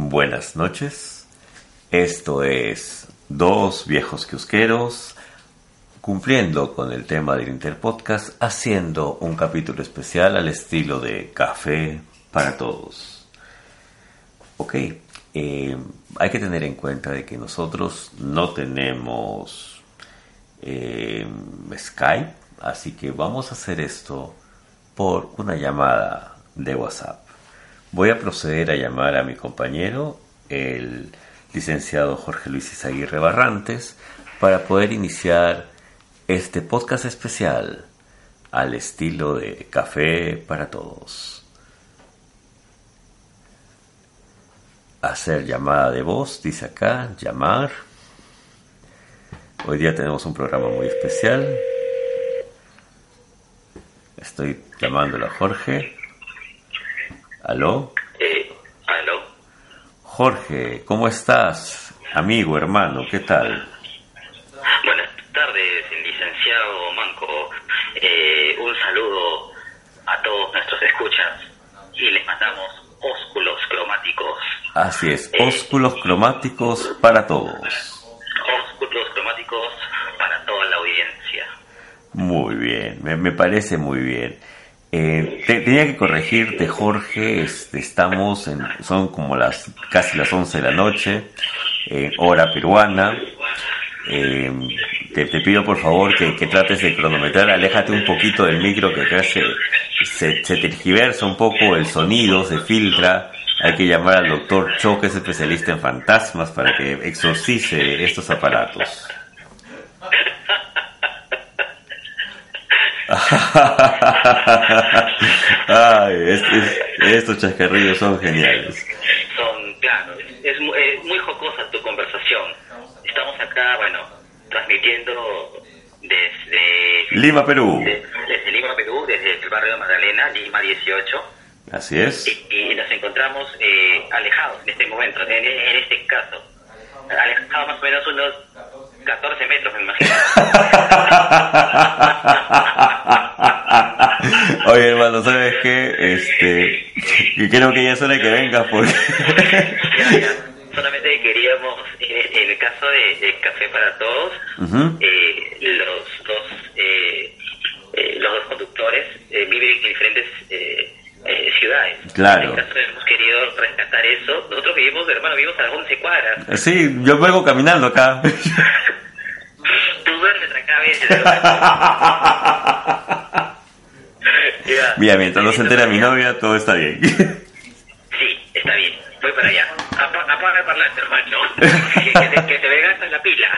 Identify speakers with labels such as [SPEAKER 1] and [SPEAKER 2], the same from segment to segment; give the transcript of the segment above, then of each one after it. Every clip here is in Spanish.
[SPEAKER 1] Buenas noches. Esto es Dos Viejos Kiosqueros, cumpliendo con el tema del Interpodcast, haciendo un capítulo especial al estilo de Café para Todos. Ok, eh, hay que tener en cuenta de que nosotros no tenemos eh, Skype, así que vamos a hacer esto por una llamada de WhatsApp. Voy a proceder a llamar a mi compañero, el licenciado Jorge Luis Izaguirre Barrantes, para poder iniciar este podcast especial al estilo de Café para Todos. Hacer llamada de voz, dice acá, llamar. Hoy día tenemos un programa muy especial. Estoy llamándolo a Jorge. ¿Aló?
[SPEAKER 2] Eh, ¿Aló?
[SPEAKER 1] Jorge, ¿cómo estás? Amigo, hermano, ¿qué tal?
[SPEAKER 2] Buenas tardes, licenciado Manco. Eh, un saludo a todos nuestros escuchas y les mandamos ósculos cromáticos.
[SPEAKER 1] Así es, ósculos cromáticos para todos.
[SPEAKER 2] Ósculos cromáticos para toda la audiencia.
[SPEAKER 1] Muy bien, me, me parece muy bien. Eh, te- tenía que corregirte, Jorge. Este, estamos en, son como las casi las 11 de la noche, eh, hora peruana. Eh, te, pido por favor que, que trates de cronometrar. Aléjate un poquito del micro que acá se, se, se tergiversa un poco el sonido, se filtra. Hay que llamar al doctor Cho, que es especialista en fantasmas, para que exorcice estos aparatos. Ay, es- es- estos chascarrillos son geniales.
[SPEAKER 2] Son, claro, es, mu- es muy jocosa tu conversación. Estamos acá, bueno, transmitiendo desde,
[SPEAKER 1] Lima, Perú.
[SPEAKER 2] de- desde Lima, Perú, desde el barrio de Magdalena, Lima 18.
[SPEAKER 1] Así es.
[SPEAKER 2] y, y nos encontramos eh, alejados en este momento, en, en este caso. Alejados más o menos unos 14 metros, me imagino.
[SPEAKER 1] Oye, hermano, ¿sabes qué? Este, que creo que ya es hora que vengas porque...
[SPEAKER 2] Ya, ya. Solamente queríamos, en, en el caso de, de Café para Todos, eh, los dos eh, eh, los dos conductores eh, viven en diferentes eh, eh, ciudades.
[SPEAKER 1] Claro.
[SPEAKER 2] En caso hemos querido rescatar eso. Nosotros vivimos, hermano, vivimos a las 11 cuadras.
[SPEAKER 1] Sí, yo vengo caminando acá.
[SPEAKER 2] Tú duermes acá a veces.
[SPEAKER 1] Mientras no se entera mi novia, todo está bien.
[SPEAKER 2] Sí, está bien. Voy para allá. Apa- Apaga el parlante, hermano. Que, te, que te me gastas la pila.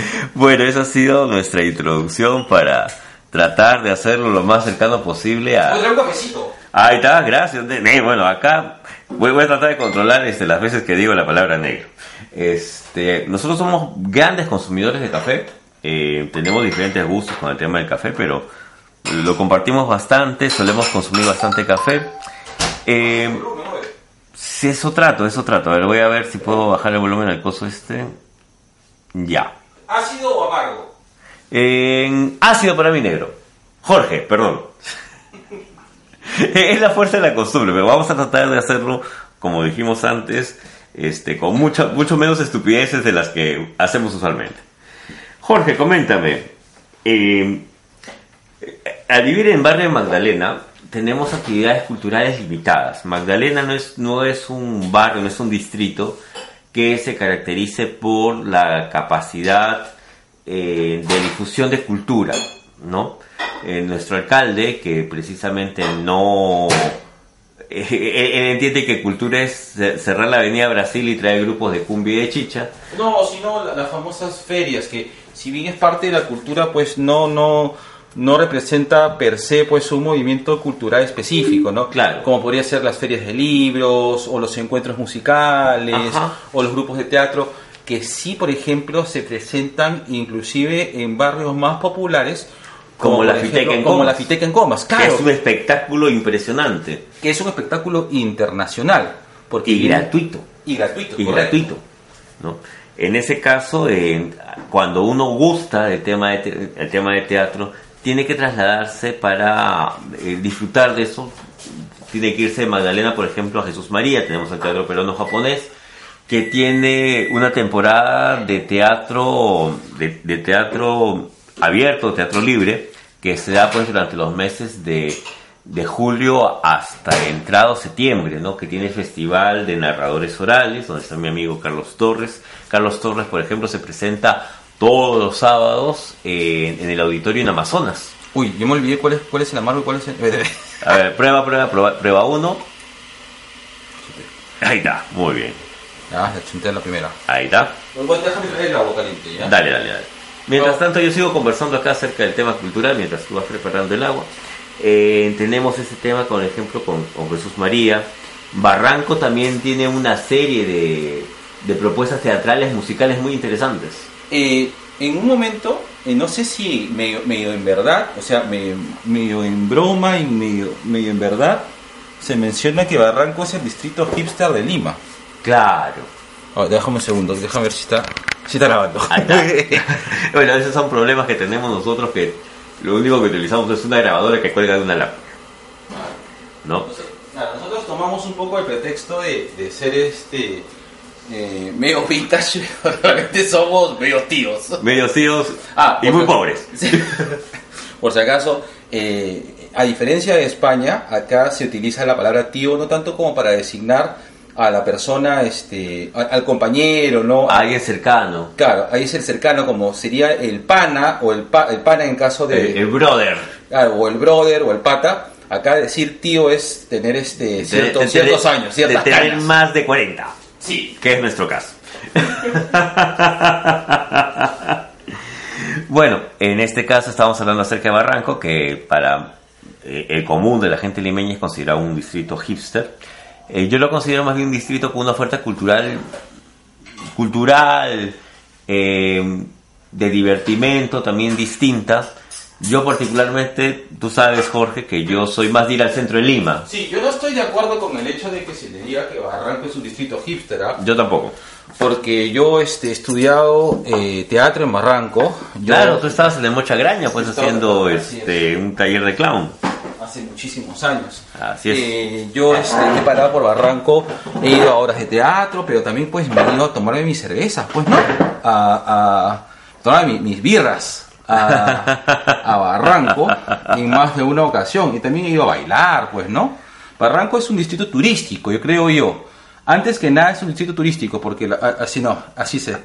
[SPEAKER 1] Bueno, esa ha sido nuestra introducción para tratar de hacerlo lo más cercano posible a...
[SPEAKER 3] Otra un cafecito.
[SPEAKER 1] Ahí está, gracias. Bueno, acá voy, voy a tratar de controlar este, las veces que digo la palabra negro. Este, nosotros somos grandes consumidores de café. eh, tenemos diferentes gustos con el tema del café, pero lo compartimos bastante. Solemos consumir bastante café. Eh, si eso trato, eso trato. A ver, voy a ver si puedo bajar el volumen al coso este. Ya.
[SPEAKER 3] ¿Ácido o amargo?
[SPEAKER 1] Ácido para mí negro. Jorge, perdón. es la fuerza de la costumbre, pero vamos a tratar de hacerlo, como dijimos antes, este, con mucha, mucho menos estupideces de las que hacemos usualmente. Jorge, coméntame. eh, al vivir en Barrio Magdalena, tenemos actividades culturales limitadas. Magdalena no es, no es un barrio, no es un distrito que se caracterice por la capacidad eh, de difusión de cultura, ¿no? Eh, nuestro alcalde, que precisamente no... eh, él, entiende que cultura es ce- cerrar la avenida Brasil y traer grupos de cumbia y de chicha.
[SPEAKER 3] No, sino la- las famosas ferias, que si bien es parte de la cultura, pues no, no, no representa per se pues un movimiento cultural específico, ¿no?
[SPEAKER 1] Claro.
[SPEAKER 3] Como podría ser las ferias de libros, o los encuentros musicales,
[SPEAKER 1] Ajá.
[SPEAKER 3] o los grupos de teatro, que sí, por ejemplo, se presentan inclusive en barrios más populares,
[SPEAKER 1] Como la
[SPEAKER 3] por
[SPEAKER 1] Fiteca en
[SPEAKER 3] como
[SPEAKER 1] Comas.
[SPEAKER 3] la Fiteca en Comas,
[SPEAKER 1] que
[SPEAKER 3] claro,
[SPEAKER 1] Es un espectáculo impresionante
[SPEAKER 3] que es un espectáculo internacional. Porque
[SPEAKER 1] y gratuito.
[SPEAKER 3] Y gratuito,
[SPEAKER 1] y
[SPEAKER 3] correcto.
[SPEAKER 1] gratuito. ¿no? en ese caso, eh, cuando uno gusta del tema de, te- el tema de teatro, tiene que trasladarse para eh, disfrutar de eso. Tiene que irse de Magdalena, por ejemplo, a Jesús María. Tenemos el Teatro Peruano Japonés, que tiene una temporada de teatro, de, de teatro abierto, teatro libre, que se da pues durante los meses de, julio hasta entrado septiembre, ¿no? Que tiene festival de narradores orales, donde está mi amigo Carlos Torres. Carlos Torres, por ejemplo, se presenta todos los sábados en, en el auditorio en Amazonas.
[SPEAKER 3] Uy, yo me olvidé cuál es, cuál es el amargo y cuál es el...
[SPEAKER 1] A ver, prueba, prueba, prueba, prueba uno. Ahí está, muy bien.
[SPEAKER 3] Ah, la chunté la primera.
[SPEAKER 1] Ahí está.
[SPEAKER 3] Déjame traer el agua caliente, ¿ya?
[SPEAKER 1] Dale, dale, dale. Mientras
[SPEAKER 3] No.
[SPEAKER 1] tanto, yo sigo conversando acá acerca del tema cultural mientras tú vas preparando el agua. Eh, tenemos ese tema, por ejemplo, con, con Jesús María. Barranco también tiene una serie de, de propuestas teatrales, musicales muy interesantes.
[SPEAKER 3] Eh, en un momento, eh, no sé si medio, medio en verdad, o sea, medio, medio en broma y medio, medio en verdad, se menciona que Barranco es el distrito hipster de Lima.
[SPEAKER 1] Claro.
[SPEAKER 3] Oh, déjame un segundo, déjame ver si está, si está grabando.
[SPEAKER 1] Bueno, esos son problemas que tenemos nosotros que lo único que utilizamos es una grabadora que cuelga de una lámpara. ¿No?
[SPEAKER 3] Nada, nosotros tomamos un poco el pretexto de, de ser este eh, medio vintage, realmente somos medio tíos.
[SPEAKER 1] Medios tíos
[SPEAKER 3] Ah,
[SPEAKER 1] y muy
[SPEAKER 3] si-
[SPEAKER 1] pobres.
[SPEAKER 3] Sí. Por si acaso, eh, a diferencia de España, acá se utiliza la palabra tío no tanto como para designar a la persona, este, a- al compañero, ¿no?
[SPEAKER 1] A alguien cercano.
[SPEAKER 3] Claro, ahí es el cercano, como sería el pana o el, pa- el pana en caso de...
[SPEAKER 1] El, el brother.
[SPEAKER 3] Claro, o el brother o el pata. Acá decir tío es tener este cierto-
[SPEAKER 1] De- de-
[SPEAKER 3] ciertos
[SPEAKER 1] de-
[SPEAKER 3] años, ciertas
[SPEAKER 1] De tener
[SPEAKER 3] canas.
[SPEAKER 1] más de 40.
[SPEAKER 3] Sí.
[SPEAKER 1] que es nuestro caso. bueno, en este caso estamos hablando acerca de Barranco, que para eh, el común de la gente limeña es considerado un distrito hipster. Eh, yo lo considero más bien un distrito con una oferta cultural, cultural, eh, de divertimento también distinta. Yo particularmente, tú sabes Jorge, que yo soy más de ir al centro de Lima.
[SPEAKER 3] Sí, yo no estoy de acuerdo con el hecho de que se le diga que Barranco es un distrito hipster, ¿ah?
[SPEAKER 1] Yo tampoco.
[SPEAKER 3] porque yo este, he estudiado eh, teatro en Barranco. Yo-
[SPEAKER 1] Claro, tú estabas en el Mocha Graña, pues haciendo este un taller de clown.
[SPEAKER 3] hace muchísimos años.
[SPEAKER 1] Así es.
[SPEAKER 3] Eh, yo este, he parado por Barranco, he ido a obras de teatro, pero también pues me he ido a tomarme mis cervezas, pues no, a, a tomar mi- mis birras a, a Barranco en más de una ocasión y también he ido a bailar, pues no. Barranco es un distrito turístico, yo creo yo. Antes que nada es un distrito turístico, porque la- así no, así se...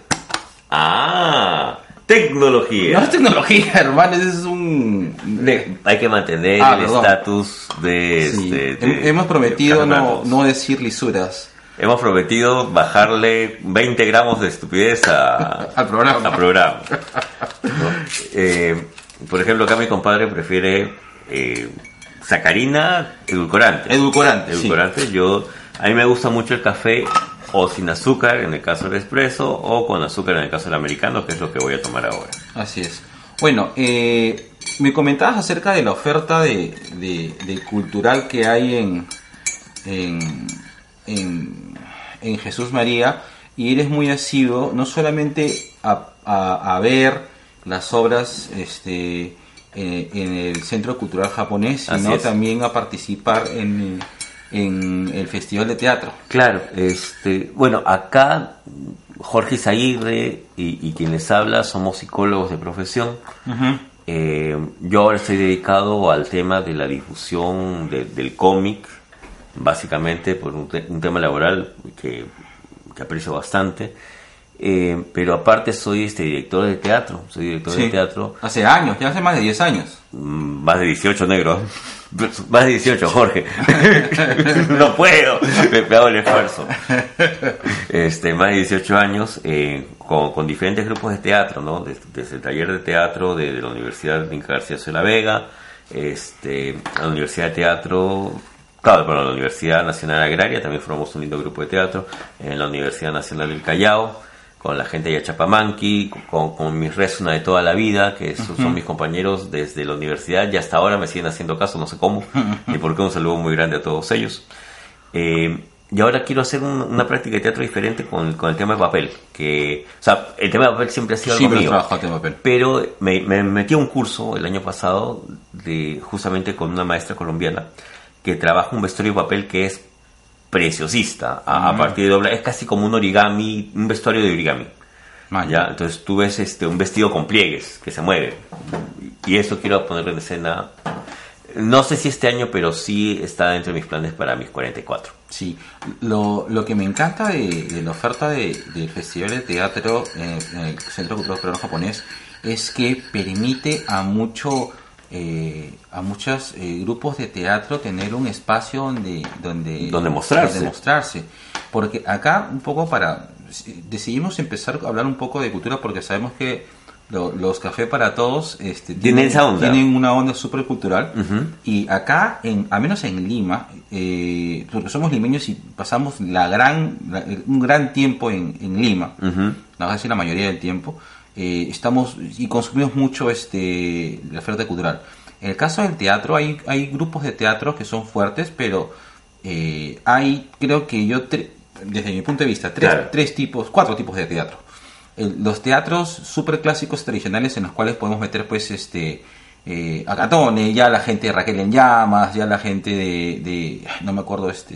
[SPEAKER 1] Ah, tecnología.
[SPEAKER 3] No es tecnología, hermano, es un... de-
[SPEAKER 1] Hay que mantener
[SPEAKER 3] Ah,
[SPEAKER 1] el estatus de,
[SPEAKER 3] Sí,
[SPEAKER 1] este, de-
[SPEAKER 3] hemos prometido no, no decir lisuras.
[SPEAKER 1] Hemos prometido bajarle 20 gramos de estupidez a,
[SPEAKER 3] Al programa.
[SPEAKER 1] al programa. ¿no? Eh, por ejemplo, acá mi compadre prefiere eh, sacarina edulcorante.
[SPEAKER 3] Edulcorante, sí.
[SPEAKER 1] Edulcorante. Yo, a mí me gusta mucho el café o sin azúcar en el caso del espresso o con azúcar en el caso del americano, que es lo que voy a tomar ahora.
[SPEAKER 3] Así es. Bueno, eh, me comentabas acerca de la oferta de, de- de cultural que hay en, en, en, en Jesús María y eres muy asiduo no solamente a, a- a ver las obras este, eh, en el Centro Cultural Japonés, sino también a participar en, en el Festival de Teatro.
[SPEAKER 1] Claro, este, bueno, acá Jorge Zaguirre y, y quien les habla somos psicólogos de profesión. Eh, yo ahora estoy dedicado al tema de la difusión de- del cómic, básicamente por un, te- un tema laboral que, que aprecio bastante. Eh, pero aparte soy este director de teatro, soy director de teatro
[SPEAKER 3] Hace años, ya hace más de 10 años.
[SPEAKER 1] Mm, Más de 18 negros. Más de 18, Jorge. no puedo. Me, me hago el esfuerzo. Este, más de 18 años eh, con, con diferentes grupos de teatro, ¿no? Desde, desde el taller de teatro de, de la Universidad de Inca García de la Vega, este, la Universidad de Teatro, claro, pero la Universidad Nacional Agraria también formamos un lindo grupo de teatro, en la Universidad Nacional del Callao, con la gente de Achapamanqui, con, con mis resuna de toda la vida, que son mis compañeros desde la universidad y hasta ahora me siguen haciendo caso, no sé cómo, ni por qué un saludo muy grande a todos ellos. Eh, y ahora quiero hacer un- una práctica de teatro diferente con, con el tema de papel. Que, o sea, el tema de papel siempre ha sido algo mío.
[SPEAKER 3] papel.
[SPEAKER 1] Pero me, me metí a un curso el año pasado de justamente con una maestra colombiana que trabaja un vestuario de papel que es preciosista. A, a
[SPEAKER 3] Mm.
[SPEAKER 1] partir de doblar, es casi como un origami, un vestuario de origami.
[SPEAKER 3] Ah,
[SPEAKER 1] ¿ya? Entonces tú ves este, un vestido con pliegues que se mueve. Y eso quiero ponerlo en escena. No sé si este año, pero sí está dentro de mis planes para mis 44.
[SPEAKER 3] Sí, lo, lo que me encanta de, de la oferta de- del Festival de Teatro eh, en el Centro Cultural Peruano Japonés es que permite a mucho eh, a muchos eh, grupos de teatro tener un espacio donde donde,
[SPEAKER 1] Donde mostrarse.
[SPEAKER 3] donde mostrarse. Porque acá un poco para decidimos empezar a hablar un poco de cultura porque sabemos que lo- los cafés para todos este,
[SPEAKER 1] Tienen esa onda.
[SPEAKER 3] tienen una onda súper cultural y acá, en, al menos en Lima, eh, porque somos limeños y pasamos la gran, la- un gran tiempo en, en Lima,
[SPEAKER 1] Ujú.
[SPEAKER 3] la casi la mayoría del tiempo, eh, estamos y consumimos mucho este la oferta cultural. En el caso del teatro, hay, hay grupos de teatro que son fuertes, pero eh, hay, creo que yo, tre- desde mi punto de vista, tres,
[SPEAKER 1] Claro.
[SPEAKER 3] tres tipos, cuatro tipos de teatro. El- los teatros super clásicos tradicionales en los cuales podemos meter pues este eh, a Catone, ya la gente de Raquel en llamas, ya la gente de, de- no me acuerdo este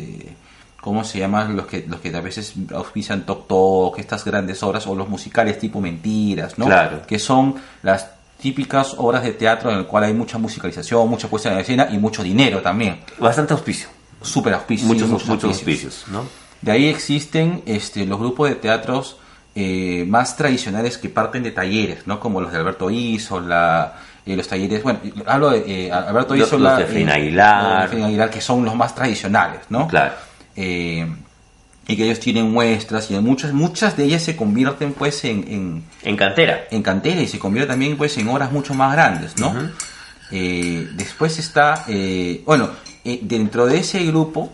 [SPEAKER 3] cómo se llaman los que los que a veces auspician Tok Tok, estas grandes obras o los musicales tipo Mentiras, ¿no?
[SPEAKER 1] Claro.
[SPEAKER 3] Que son las típicas obras de teatro en el cual hay mucha musicalización, mucha puesta en escena y mucho dinero también.
[SPEAKER 1] Bastante auspicio.
[SPEAKER 3] Super auspicios.
[SPEAKER 1] Muchos,
[SPEAKER 3] sí,
[SPEAKER 1] muchos, auspicios, ¿no?
[SPEAKER 3] de ahí existen este, los grupos de teatros eh, más tradicionales que parten de talleres, ¿no? Como los de Alberto Isola, eh, los talleres, bueno, hablo de eh, Alberto
[SPEAKER 1] Los-
[SPEAKER 3] Isola.
[SPEAKER 1] los de Fina
[SPEAKER 3] eh,
[SPEAKER 1] Aguilar.
[SPEAKER 3] los de Aguilar, que son los más tradicionales, ¿no?
[SPEAKER 1] Claro.
[SPEAKER 3] Eh, y que ellos tienen muestras y muchas, muchas de ellas se convierten pues en, en,
[SPEAKER 1] En cantera.
[SPEAKER 3] en cantera y se convierte también pues en obras mucho más grandes, ¿no? Eh, después está, eh, bueno, eh, dentro de ese grupo,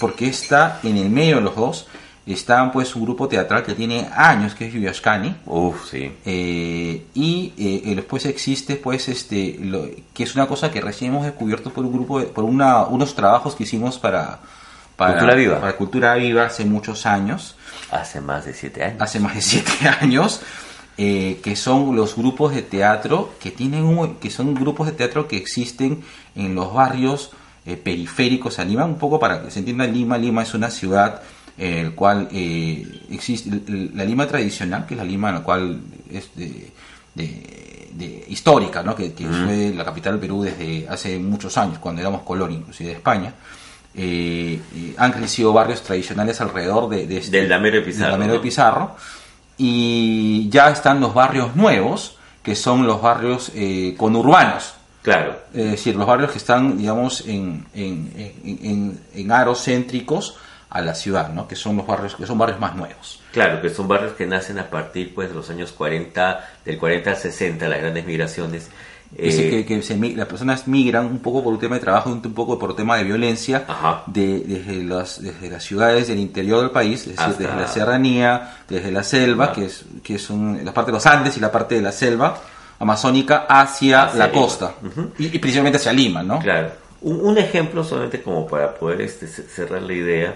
[SPEAKER 3] porque está en el medio de los dos, está pues un grupo teatral que tiene años, que es Yuyashkani,
[SPEAKER 1] Uf, sí.
[SPEAKER 3] y después existe pues este lo- que es una cosa que recién hemos descubierto por un grupo de- por una, unos trabajos que hicimos para, para
[SPEAKER 1] Cultura Viva.
[SPEAKER 3] para cultura viva hace muchos años
[SPEAKER 1] Hace más de siete años.
[SPEAKER 3] hace más de siete años eh, que son los grupos de teatro que tienen un- que son grupos de teatro que existen en los barrios eh, periféricos a Lima un poco para que se entienda Lima Lima es una ciudad eh, el cual eh, existe la Lima tradicional que es la Lima en la cual es de, de- de- histórica ¿no? que, que fue la capital del Perú desde hace muchos años cuando éramos colonia inclusive de España eh, eh, han crecido barrios tradicionales alrededor de, de este-
[SPEAKER 1] Del Damero de Pizarro,
[SPEAKER 3] del Damero de. Pizarro. Y ya están los barrios nuevos, que son los barrios eh, conurbanos.
[SPEAKER 1] Claro.
[SPEAKER 3] Es decir, los barrios que están, digamos, en, en, en, en- en aros céntricos a la ciudad, ¿no? Que son los barrios, que son barrios más nuevos.
[SPEAKER 1] Claro, que son barrios que nacen a partir pues de los años 40, del 40 al 60, las grandes migraciones.
[SPEAKER 3] Dice
[SPEAKER 1] Eh,
[SPEAKER 3] que, que se las personas migran un poco por un tema de trabajo, un poco por tema de violencia, de, desde, las, desde las ciudades del interior del país, es decir, desde la serranía, desde la selva, que es, que es un- la parte de los Andes y la parte de la selva amazónica hacia,
[SPEAKER 1] Hacia
[SPEAKER 3] la
[SPEAKER 1] Lima.
[SPEAKER 3] costa, y, y principalmente hacia Lima, ¿no?
[SPEAKER 1] Claro. Un, un ejemplo solamente como para poder este, ce- cerrar la idea.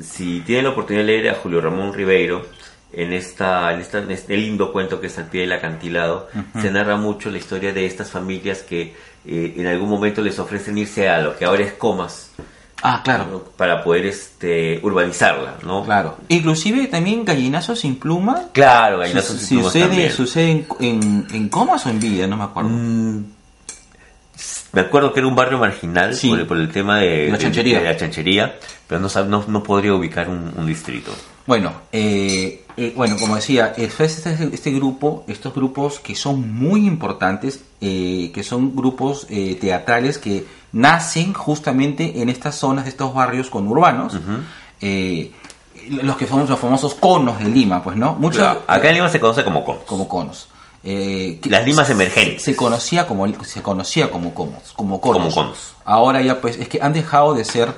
[SPEAKER 1] Si tienen la oportunidad de leer a Julio Ramón Ribeiro, en, esta, en, esta, en este lindo cuento que es Al pie del acantilado, se narra mucho la historia de estas familias que eh, en algún momento les ofrecen irse a lo que ahora es Comas,
[SPEAKER 3] Ah, claro,
[SPEAKER 1] ¿no? para poder este, urbanizarla, ¿no?
[SPEAKER 3] claro. Inclusive también Gallinazos sin pluma,
[SPEAKER 1] Claro, Gallinazos y
[SPEAKER 3] si
[SPEAKER 1] Plumas
[SPEAKER 3] sucede,
[SPEAKER 1] también.
[SPEAKER 3] sucede en, en, en Comas o en Villa, no me acuerdo.
[SPEAKER 1] Mm, Me acuerdo que era un barrio marginal
[SPEAKER 3] Sí.
[SPEAKER 1] por, el, por el tema de,
[SPEAKER 3] La chanchería.
[SPEAKER 1] de la chanchería, pero no, no, no podría ubicar un, un distrito.
[SPEAKER 3] Bueno, eh, eh, bueno, como decía, es este, este grupo, estos grupos que son muy importantes, eh, que son grupos eh, teatrales que nacen justamente en estas zonas estos barrios conurbanos, eh, los que son los famosos conos de Lima, pues, ¿no? Muchos
[SPEAKER 1] Claro, acá en Lima se conoce como Comas.
[SPEAKER 3] como conos. Eh,
[SPEAKER 1] Las limas emergentes.
[SPEAKER 3] se conocía como se conocía como conos, como conos.
[SPEAKER 1] Como conos.
[SPEAKER 3] Ahora ya pues es que han dejado de ser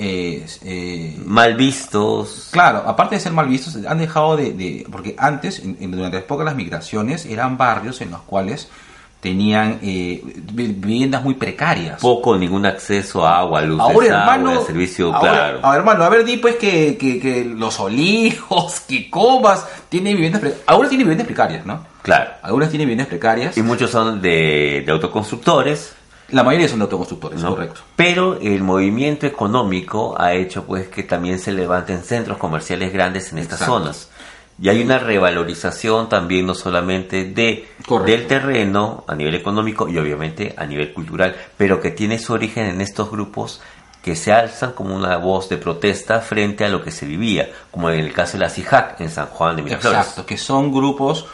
[SPEAKER 3] eh, eh,
[SPEAKER 1] Mal vistos.
[SPEAKER 3] Claro, aparte de ser mal vistos, han dejado de... de- porque antes, en- en- durante la época de las migraciones, eran barrios en los cuales tenían eh, vi- viviendas muy precarias.
[SPEAKER 1] Poco ningún acceso a agua, luz,
[SPEAKER 3] Ahora, hermano,
[SPEAKER 1] agua, servicio,
[SPEAKER 3] ahora,
[SPEAKER 1] claro.
[SPEAKER 3] a ver, hermano, a ver, di pues que, que, que los olivos, que comas, tienen viviendas precarias. Ahora tienen viviendas precarias, ¿no?
[SPEAKER 1] Claro.
[SPEAKER 3] Algunas tienen viviendas precarias.
[SPEAKER 1] Y muchos son de, de autoconstructores,
[SPEAKER 3] La mayoría son de autoconstructores,
[SPEAKER 1] ¿no?
[SPEAKER 3] correcto.
[SPEAKER 1] Pero el movimiento económico ha hecho pues que también se levanten centros comerciales grandes en estas
[SPEAKER 3] Exacto.
[SPEAKER 1] zonas. Y hay una revalorización también no solamente de
[SPEAKER 3] Correcto.
[SPEAKER 1] del terreno a nivel económico y obviamente a nivel cultural, pero que tiene su origen en estos grupos que se alzan como una voz de protesta frente a lo que se vivía, como en el caso de la CIJAC en San Juan de Miraflores.
[SPEAKER 3] Exacto, que son grupos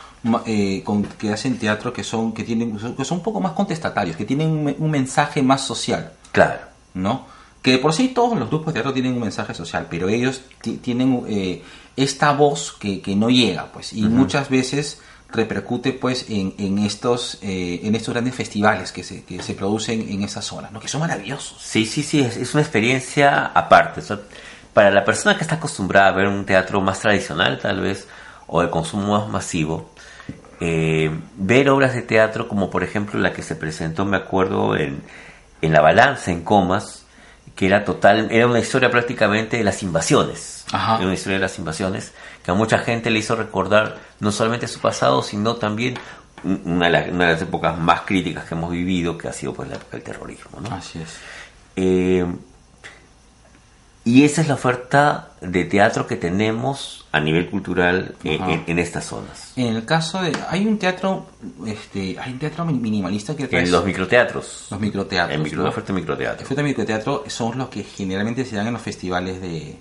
[SPEAKER 3] eh, con- que hacen teatro que son que tienen que son un poco más contestatarios, que tienen un, me- un mensaje más social,
[SPEAKER 1] Claro.
[SPEAKER 3] ¿no? Que por sí todos los grupos de teatro tienen un mensaje social, pero ellos ti- tienen eh, esta voz que, que no llega, pues, y muchas veces repercute pues en, en estos eh, en estos grandes festivales que se, que se producen en esas zonas, ¿no? Que son maravillosos.
[SPEAKER 1] Sí, sí, sí, es, es una experiencia aparte. O sea, para la persona que está acostumbrada a ver un teatro más tradicional, tal vez, o de consumo más masivo, eh, ver obras de teatro como por ejemplo la que se presentó, me acuerdo, en, en La Balanza, en Comas, que era total, era una historia prácticamente de las invasiones.
[SPEAKER 3] Ajá.
[SPEAKER 1] Era una historia de las invasiones que a mucha gente le hizo recordar no solamente su pasado, sino también un- una de las, una de las épocas más críticas que hemos vivido, que ha sido pues la época del terrorismo. ¿no?
[SPEAKER 3] Así es.
[SPEAKER 1] Eh, y esa es la oferta de teatro que tenemos a nivel cultural en,
[SPEAKER 3] Ajá.
[SPEAKER 1] en- en estas zonas.
[SPEAKER 3] En el caso de hay un teatro este hay un teatro mi- minimalista que
[SPEAKER 1] En los microteatros.
[SPEAKER 3] los microteatros.
[SPEAKER 1] En micro,
[SPEAKER 3] ¿no?
[SPEAKER 1] la oferta de
[SPEAKER 3] El
[SPEAKER 1] microteatro.
[SPEAKER 3] Festival de Microteatro son los que generalmente se dan en los festivales de,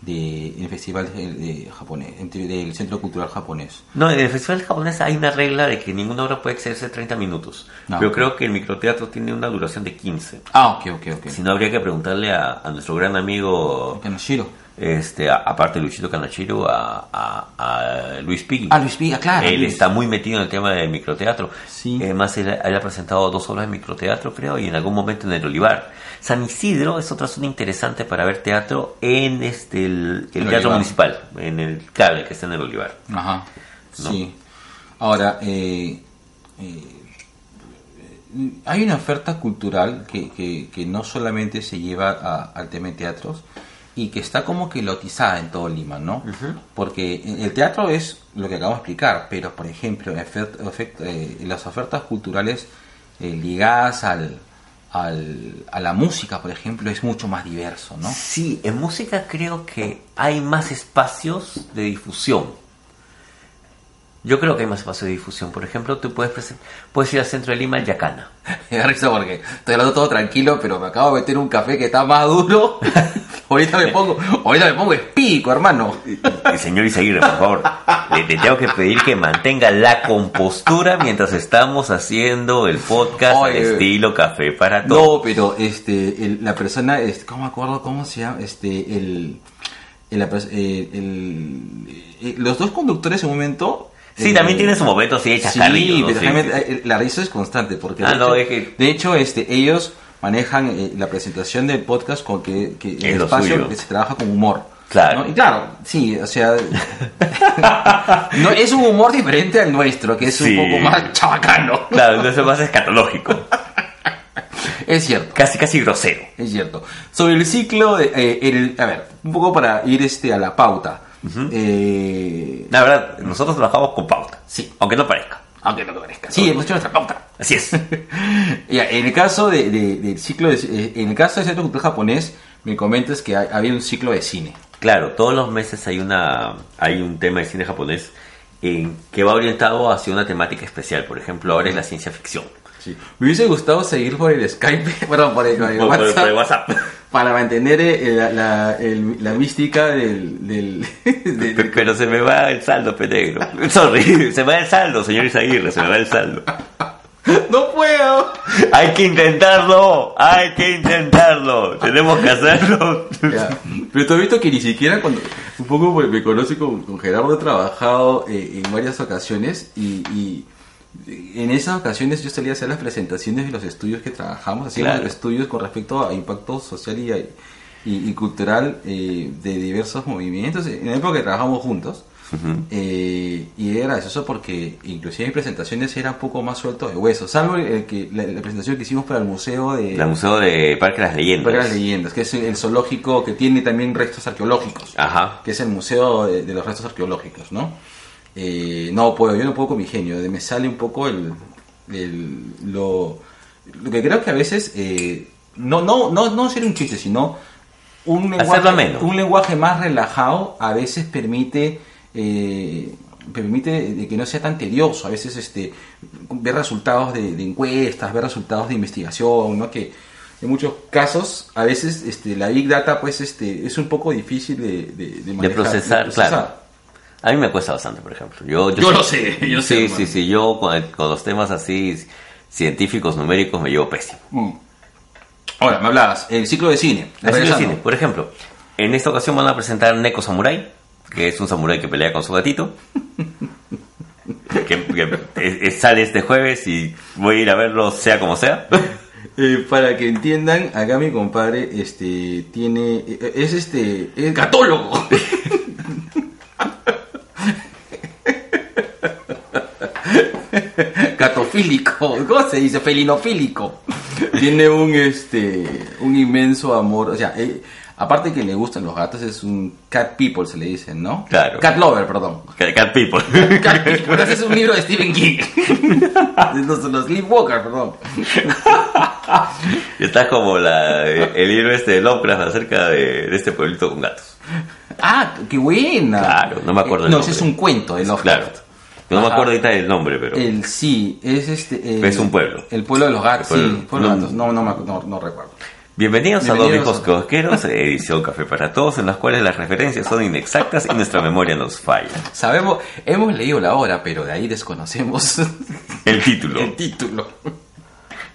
[SPEAKER 3] de en el festival de, de japonés, del Centro Cultural Japonés.
[SPEAKER 1] No, en el festival japonés hay una regla de que ninguna obra puede excederse 30 minutos.
[SPEAKER 3] No.
[SPEAKER 1] Pero creo que el microteatro tiene una duración de 15.
[SPEAKER 3] Ah, ok, ok, ok.
[SPEAKER 1] Si no, habría que preguntarle a, a nuestro gran amigo,
[SPEAKER 3] Kanashiro.
[SPEAKER 1] Este, a- aparte de Luisito Kanachiro, a, a- a Luis Piggy.
[SPEAKER 3] Ah, Luis Piga, claro.
[SPEAKER 1] Él
[SPEAKER 3] Luis.
[SPEAKER 1] está muy metido en el tema del microteatro.
[SPEAKER 3] Sí.
[SPEAKER 1] Además, él, él ha presentado dos obras de microteatro, creo, y en algún momento en el Olivar. San Isidro es otra zona interesante para ver teatro en este el, el
[SPEAKER 3] El
[SPEAKER 1] teatro
[SPEAKER 3] Olivar.
[SPEAKER 1] municipal, en el cable que está en el Olivar.
[SPEAKER 3] Ajá.
[SPEAKER 1] ¿No?
[SPEAKER 3] Sí. Ahora, eh, eh, hay una oferta cultural que, que, que no solamente se lleva a- al tema de teatros y que está como que lotizada en todo Lima, ¿no? Porque el teatro es lo que acabo de explicar, pero por ejemplo, eh, las ofertas culturales eh, ligadas al, al, a la música, por ejemplo, es mucho más diverso, ¿no?
[SPEAKER 1] Sí, en música creo que hay más espacios de difusión. Yo creo que hay más espacios de difusión. Por ejemplo, tú puedes, puedes ir al centro de Lima, Yacana.
[SPEAKER 3] Me da risa porque estoy hablando todo tranquilo, pero me acabo de meter un café que está más duro. ahorita me pongo, ahorita me pongo espírico, hermano.
[SPEAKER 1] El señor Isaguirre, por favor, le, le tengo que pedir que mantenga la compostura mientras estamos haciendo el podcast al estilo café para todos.
[SPEAKER 3] No, pero este, el- la persona, este, ¿cómo me acuerdo cómo se llama? Este, el, el- eh, el- eh, los dos conductores en un momento.
[SPEAKER 1] Sí,
[SPEAKER 3] eh,
[SPEAKER 1] también tiene su momento así de
[SPEAKER 3] Sí,
[SPEAKER 1] chascarrillo, ¿no?
[SPEAKER 3] pero
[SPEAKER 1] Sí, sí, sí.
[SPEAKER 3] eh, la risa es constante porque
[SPEAKER 1] Ah,
[SPEAKER 3] de,
[SPEAKER 1] no,
[SPEAKER 3] hecho,
[SPEAKER 1] es que-
[SPEAKER 3] de hecho, este, ellos manejan eh, la presentación del podcast con que, que
[SPEAKER 1] Es
[SPEAKER 3] el espacio
[SPEAKER 1] suyo.
[SPEAKER 3] que se trabaja con humor.
[SPEAKER 1] Claro.
[SPEAKER 3] ¿no? Y claro, sí, o sea, no es un humor diferente al nuestro, que es
[SPEAKER 1] Sí.
[SPEAKER 3] un poco más chabacano.
[SPEAKER 1] Claro, entonces es más escatológico.
[SPEAKER 3] Es cierto.
[SPEAKER 1] Casi, casi grosero.
[SPEAKER 3] Es cierto. Sobre el ciclo, de, eh, el, a ver, un poco para ir este a la pauta. Eh,
[SPEAKER 1] La verdad, nosotros trabajamos con pauta.
[SPEAKER 3] Sí.
[SPEAKER 1] Aunque no parezca.
[SPEAKER 3] aunque no parezca. Sí, hemos hecho nuestra pauta.
[SPEAKER 1] Así es.
[SPEAKER 3] Ya, en el caso de, de- del ciclo, de, eh, en el caso del Centro Cultural Japonés, me comentas que hay- había un ciclo de cine.
[SPEAKER 1] Claro, todos los meses hay una hay un tema de cine japonés en que va orientado hacia una temática especial. Por ejemplo, ahora es la ciencia ficción.
[SPEAKER 3] Sí. Me hubiese gustado seguir por el Skype, perdón, por el, por el
[SPEAKER 1] Por- por-
[SPEAKER 3] WhatsApp,
[SPEAKER 1] por el WhatsApp.
[SPEAKER 3] para mantener eh, la, la- mística del... del, del-
[SPEAKER 1] Pe- Pero se me va el saldo, penegro. Sorry, se me va el saldo, señor Isaguirre, se me va el saldo.
[SPEAKER 3] ¡No puedo!
[SPEAKER 1] Hay que intentarlo, hay que intentarlo. Tenemos que hacerlo.
[SPEAKER 3] Ya. Pero tú has visto que ni siquiera cuando un poco me conoce con, con Gerardo he trabajado eh, en varias ocasiones y, y en esas ocasiones yo salía a hacer las presentaciones de los estudios que trabajamos, hacíamos
[SPEAKER 1] Claro.
[SPEAKER 3] estudios con respecto a impacto social y, y- y cultural eh, de diversos movimientos en la época que trabajamos juntos. Eh, y era gracioso porque inclusive en presentaciones era un poco más suelto de hueso, salvo el que, la, la presentación que hicimos para el museo de...
[SPEAKER 1] El Museo de Parque de las Leyendas.
[SPEAKER 3] Parque de las Leyendas, que es el zoológico que tiene también restos arqueológicos,
[SPEAKER 1] Ajá.
[SPEAKER 3] que es el museo de, de los restos arqueológicos, ¿no? Eh, no puedo, yo no puedo con mi genio, me sale un poco el, el- lo, lo que creo que a veces, eh, no, no, no, no ser un chiste, sino un lenguaje, un lenguaje más relajado a veces permite eh, permite de que no sea tan tedioso a veces este ver resultados de, de encuestas ver resultados de investigación ¿no? que en muchos casos a veces este la big data pues este es un poco difícil de, de, de manejar,
[SPEAKER 1] procesar, claro. A mí me cuesta bastante, por ejemplo. Yo,
[SPEAKER 3] Yo lo sé, yo sé,
[SPEAKER 1] Sí, sí, sí. Yo con, el- con los temas así científicos, numéricos, me llevo pésimo.
[SPEAKER 3] Mm. ahora me hablabas el ciclo de cine
[SPEAKER 1] Así lo
[SPEAKER 3] Regresando.
[SPEAKER 1] cine. Por ejemplo, en esta ocasión van a presentar Neko Samurai, que es un samurái que pelea con su gatito. que, que es- es- sale este jueves y voy a ir a verlo sea como sea.
[SPEAKER 3] Eh, para que entiendan, acá mi compadre este tiene eh, es este es gatólogo. Gatofílico, ¿cómo se dice? Felinofílico. Tiene un este un inmenso amor, o sea, eh, aparte que le gustan los gatos es un cat people se le dicen, ¿no?
[SPEAKER 1] Claro.
[SPEAKER 3] Cat lover, perdón.
[SPEAKER 1] Cat cat People.
[SPEAKER 3] Cat people, ese es un libro de Stephen King. los, los Sleepwalker, perdón.
[SPEAKER 1] Y está como la, el libro este de Lovecraft acerca de, de este pueblito con gatos.
[SPEAKER 3] Ah, qué buena.
[SPEAKER 1] Claro, no me acuerdo el
[SPEAKER 3] No, ese es un cuento de Lovecraft.
[SPEAKER 1] Claro. No me acuerdo ahorita del nombre, pero...
[SPEAKER 3] El sí, es este. el-
[SPEAKER 1] Es un pueblo.
[SPEAKER 3] El pueblo de los gatos, sí.
[SPEAKER 1] pueblo-
[SPEAKER 3] de los
[SPEAKER 1] no.
[SPEAKER 3] gatos. No, no, me- no, no recuerdo.
[SPEAKER 1] Bienvenidos, a Dos Viejos Cosqueros, edición Café para Todos, en las cuales las referencias son inexactas y nuestra memoria nos falla.
[SPEAKER 3] Sabemos, hemos leído la obra, pero de ahí desconocemos
[SPEAKER 1] El título.
[SPEAKER 3] el título.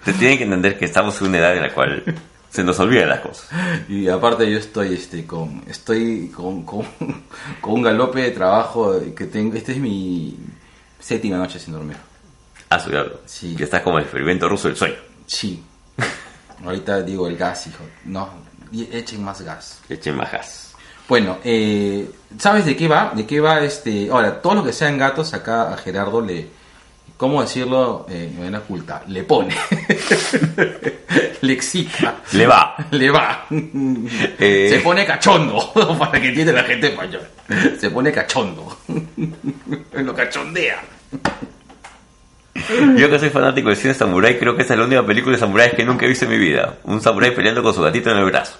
[SPEAKER 1] Se tienen que entender que estamos en una edad en la cual se nos olvidan las cosas.
[SPEAKER 3] Y aparte yo estoy este con estoy con, con, con un galope de trabajo que tengo. Esta es mi séptima noche sin dormir.
[SPEAKER 1] A su diablo.
[SPEAKER 3] Sí.
[SPEAKER 1] Y estás como el experimento ruso del sueño.
[SPEAKER 3] Sí. Ahorita digo el gas, hijo. No, echen más gas.
[SPEAKER 1] Echen majas.
[SPEAKER 3] Bueno, eh, ¿sabes de qué va? ¿De qué va este? Ahora, todo lo que sean gatos, acá a Gerardo le, ¿cómo decirlo eh, de manera culta? Le pone, le excita,
[SPEAKER 1] Le va.
[SPEAKER 3] le va,
[SPEAKER 1] Eh.
[SPEAKER 3] se pone cachondo, para que entienda la gente mayor, se pone cachondo, lo cachondea.
[SPEAKER 1] Yo que soy fanático del cine samurai, creo que esta es la única película de samuráis que nunca he visto en mi vida. Un samurái peleando con su gatito en el brazo.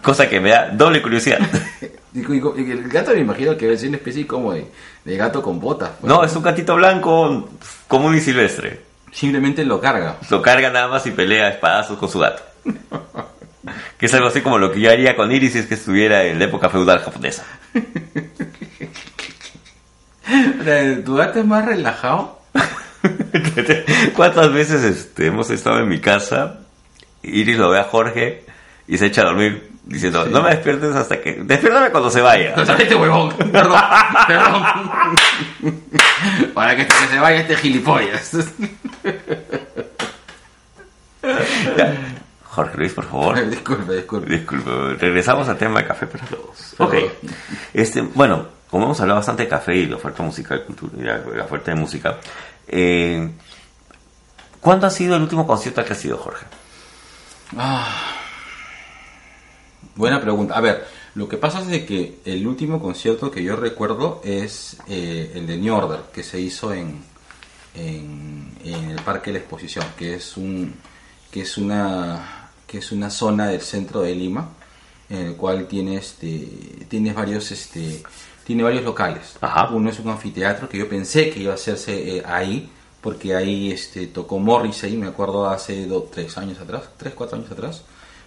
[SPEAKER 1] Cosa que me da doble curiosidad.
[SPEAKER 3] Y el gato me imagino que es una especie como de, de gato con botas. pues.
[SPEAKER 1] No, es un gatito blanco común y silvestre.
[SPEAKER 3] Simplemente lo carga.
[SPEAKER 1] Lo carga nada más y pelea a espadazos con su gato. Que es algo así como lo que yo haría con Iris si es que estuviera en la época feudal japonesa.
[SPEAKER 3] ¿Tu gato es más relajado?
[SPEAKER 1] ¿Cuántas veces este, hemos estado en mi casa? Iris lo ve a Jorge y se echa a dormir diciendo, no me despiertes hasta que... Despiértame cuando se vaya.
[SPEAKER 3] Este huevón, perdón, perdón. Para que, que se vaya este gilipollas.
[SPEAKER 1] Jorge Luis, por favor.
[SPEAKER 3] disculpe, disculpe.
[SPEAKER 1] Disculpe, regresamos al tema de café para todos. Ok. Este, bueno, como hemos hablado bastante de café y la oferta musical, cultura, y la, la oferta de música, eh, ¿cuándo ha sido el último concierto al que has sido, Jorge?
[SPEAKER 3] Buena pregunta. A ver, lo que pasa es de que el último concierto que yo recuerdo es eh, el de New Order, que se hizo en, en, en el Parque de la Exposición, que es un que es una que es una zona del centro de Lima, en el cual tiene este tienes varios este tiene varios locales.
[SPEAKER 1] Ajá.
[SPEAKER 3] Uno es un anfiteatro que yo pensé que iba a hacerse eh, ahí, porque ahí este tocó Morrissey, me acuerdo hace dos, tres años atrás, tres, cuatro años atrás.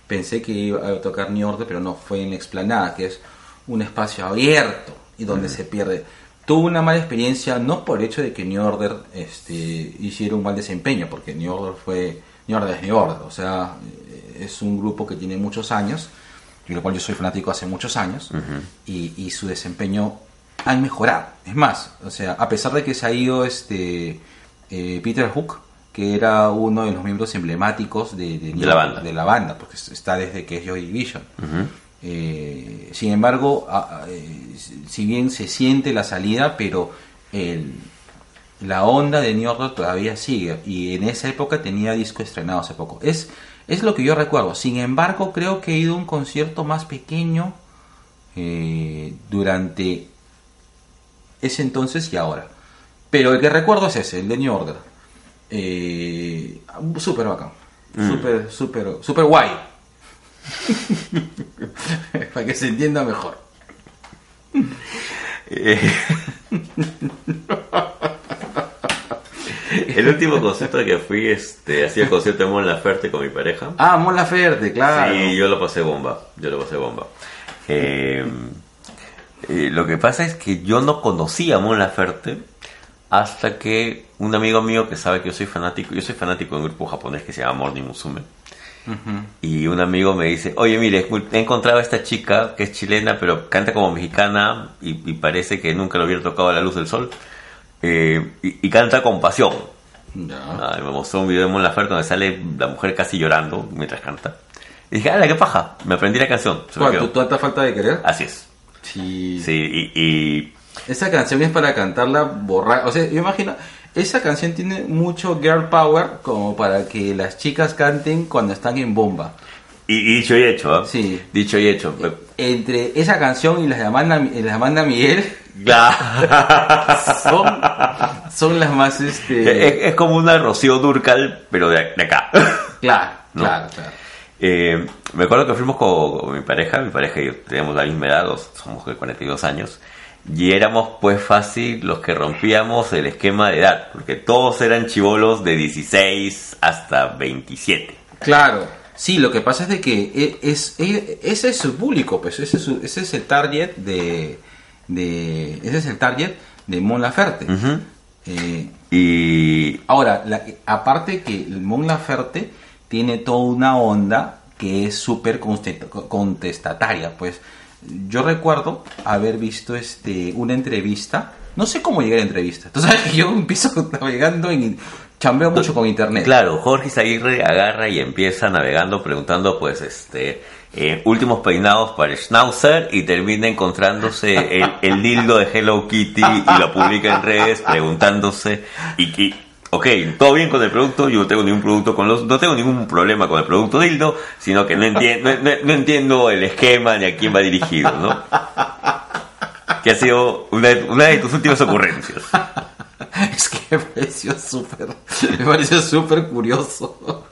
[SPEAKER 3] Pensé que iba a tocar New Order, pero no, fue en la explanada, que es un espacio abierto y donde se pierde. Tuve una mala experiencia, no por el hecho de que New Order este, hiciera un mal desempeño, porque New Order fue. New Order es New Order, o sea, eh, es un grupo que tiene muchos años, y lo cual yo soy fanático hace muchos años, y, y su desempeño han mejorado. Es más, o sea, a pesar de que se ha ido este eh, Peter Hook, que era uno de los miembros emblemáticos de,
[SPEAKER 1] De la banda.
[SPEAKER 3] de la banda, porque está desde que es Joy Division. Eh, sin embargo, a- a- eh, si bien se siente la salida, pero el, la onda de New Order todavía sigue. Y en esa época tenía disco estrenado hace poco. Es, es lo que yo recuerdo. Sin embargo, creo que he ido a un concierto más pequeño eh, durante ese entonces y ahora. Pero el que recuerdo es ese, el de New Order. Eh, súper bacán. Súper, súper, súper guay. Para que se entienda mejor.
[SPEAKER 1] Eh, el último concierto que fui, este, hacía el concierto de Mon Laferte con mi pareja.
[SPEAKER 3] Ah, Mon Laferte, claro.
[SPEAKER 1] Sí, yo lo pasé bomba, yo lo pasé bomba. Eh, eh, lo que pasa es que yo no conocía a Mon Laferte hasta que un amigo mío que sabe que yo soy fanático, yo soy fanático de un grupo japonés que se llama Morning Musume. Y un amigo me dice, oye, mire, he encontrado a esta chica que es chilena, pero canta como mexicana y, y parece que nunca lo hubiera tocado a la luz del sol. Eh, y, y canta con pasión.
[SPEAKER 3] Ya.
[SPEAKER 1] Ah, me mostró un video de Mon Laferte donde sale la mujer casi llorando mientras canta. Y dije, ¡ala, qué paja! Me aprendí la canción. Se me
[SPEAKER 3] ¿Cuál,
[SPEAKER 1] quedó.
[SPEAKER 3] ¿Tu tanta falta de querer?
[SPEAKER 1] Así es.
[SPEAKER 3] Sí.
[SPEAKER 1] Sí, y, y-
[SPEAKER 3] Esa canción es para cantarla borrar. O sea, yo imagino, esa canción tiene mucho girl power como para que las chicas canten cuando están en bomba.
[SPEAKER 1] y- y dicho y hecho, ¿ah?
[SPEAKER 3] Sí.
[SPEAKER 1] Dicho y hecho.
[SPEAKER 3] Entre esa canción y las de Amanda, las de Amanda Miguel son, son las más este.
[SPEAKER 1] es, es como una Rocío Durcal, pero de, de acá.
[SPEAKER 3] Claro,
[SPEAKER 1] No.
[SPEAKER 3] claro, claro.
[SPEAKER 1] Eh, me acuerdo que fuimos con, con mi pareja, mi pareja y yo teníamos la misma edad, dos- somos de 42 años, y éramos pues fácil los que rompíamos el esquema de edad, porque todos eran chivolos de 16 hasta 27.
[SPEAKER 3] Claro, sí, lo que pasa es de que e- es, e- ese es su público, pues ese es, su- ese es el target de, de ese es el target de Mon Laferte. Eh,
[SPEAKER 1] Y
[SPEAKER 3] ahora, la- aparte que Mon Laferte tiene toda una onda que es súper contestataria, pues yo recuerdo haber visto este una entrevista, no sé cómo llegué a la entrevista, tú sabes que yo empiezo navegando en chambeo mucho con internet.
[SPEAKER 1] Claro, Jorge Zaguirre agarra y empieza navegando preguntando, pues, este, eh, últimos peinados para el Schnauzer y termina encontrándose el, el dildo de Hello Kitty y lo publica en redes preguntándose y, y ok, todo bien con el producto, yo no tengo ningún producto con los, no tengo ningún problema con el producto dildo, sino que no entiendo, no, entiendo el esquema ni a quién va dirigido, ¿no? Que ha sido una de, tus últimas ocurrencias.
[SPEAKER 3] Es que me pareció súper, me pareció súper curioso.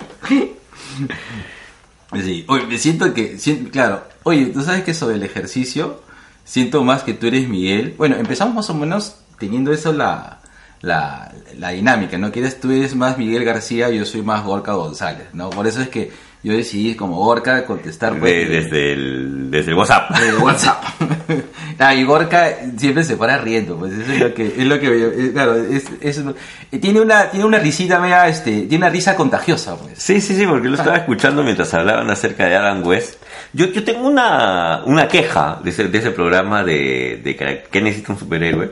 [SPEAKER 3] Sí, oye, me siento que, claro, oye, tú sabes que sobre el ejercicio, siento más que tú eres Miguel. Bueno, empezamos más o menos teniendo eso la, la, la dinámica, ¿no? Quieres, tú eres más Miguel García, yo soy más Gorka González, ¿no? Por eso es que yo decidí como Gorka contestar pues,
[SPEAKER 1] De- desde, el, desde el WhatsApp.
[SPEAKER 3] de WhatsApp. ah, y Gorka siempre se para riendo, pues eso es lo que, es lo que, es- claro, es, es- eh, tiene una, tiene una risita media, este, tiene una risa contagiosa, pues.
[SPEAKER 1] Sí, sí, sí, porque lo estaba escuchando mientras hablaban acerca de Adam West. Yo, yo tengo una, una queja de ese, de ese programa de, de que- ¿Qué necesita un superhéroe?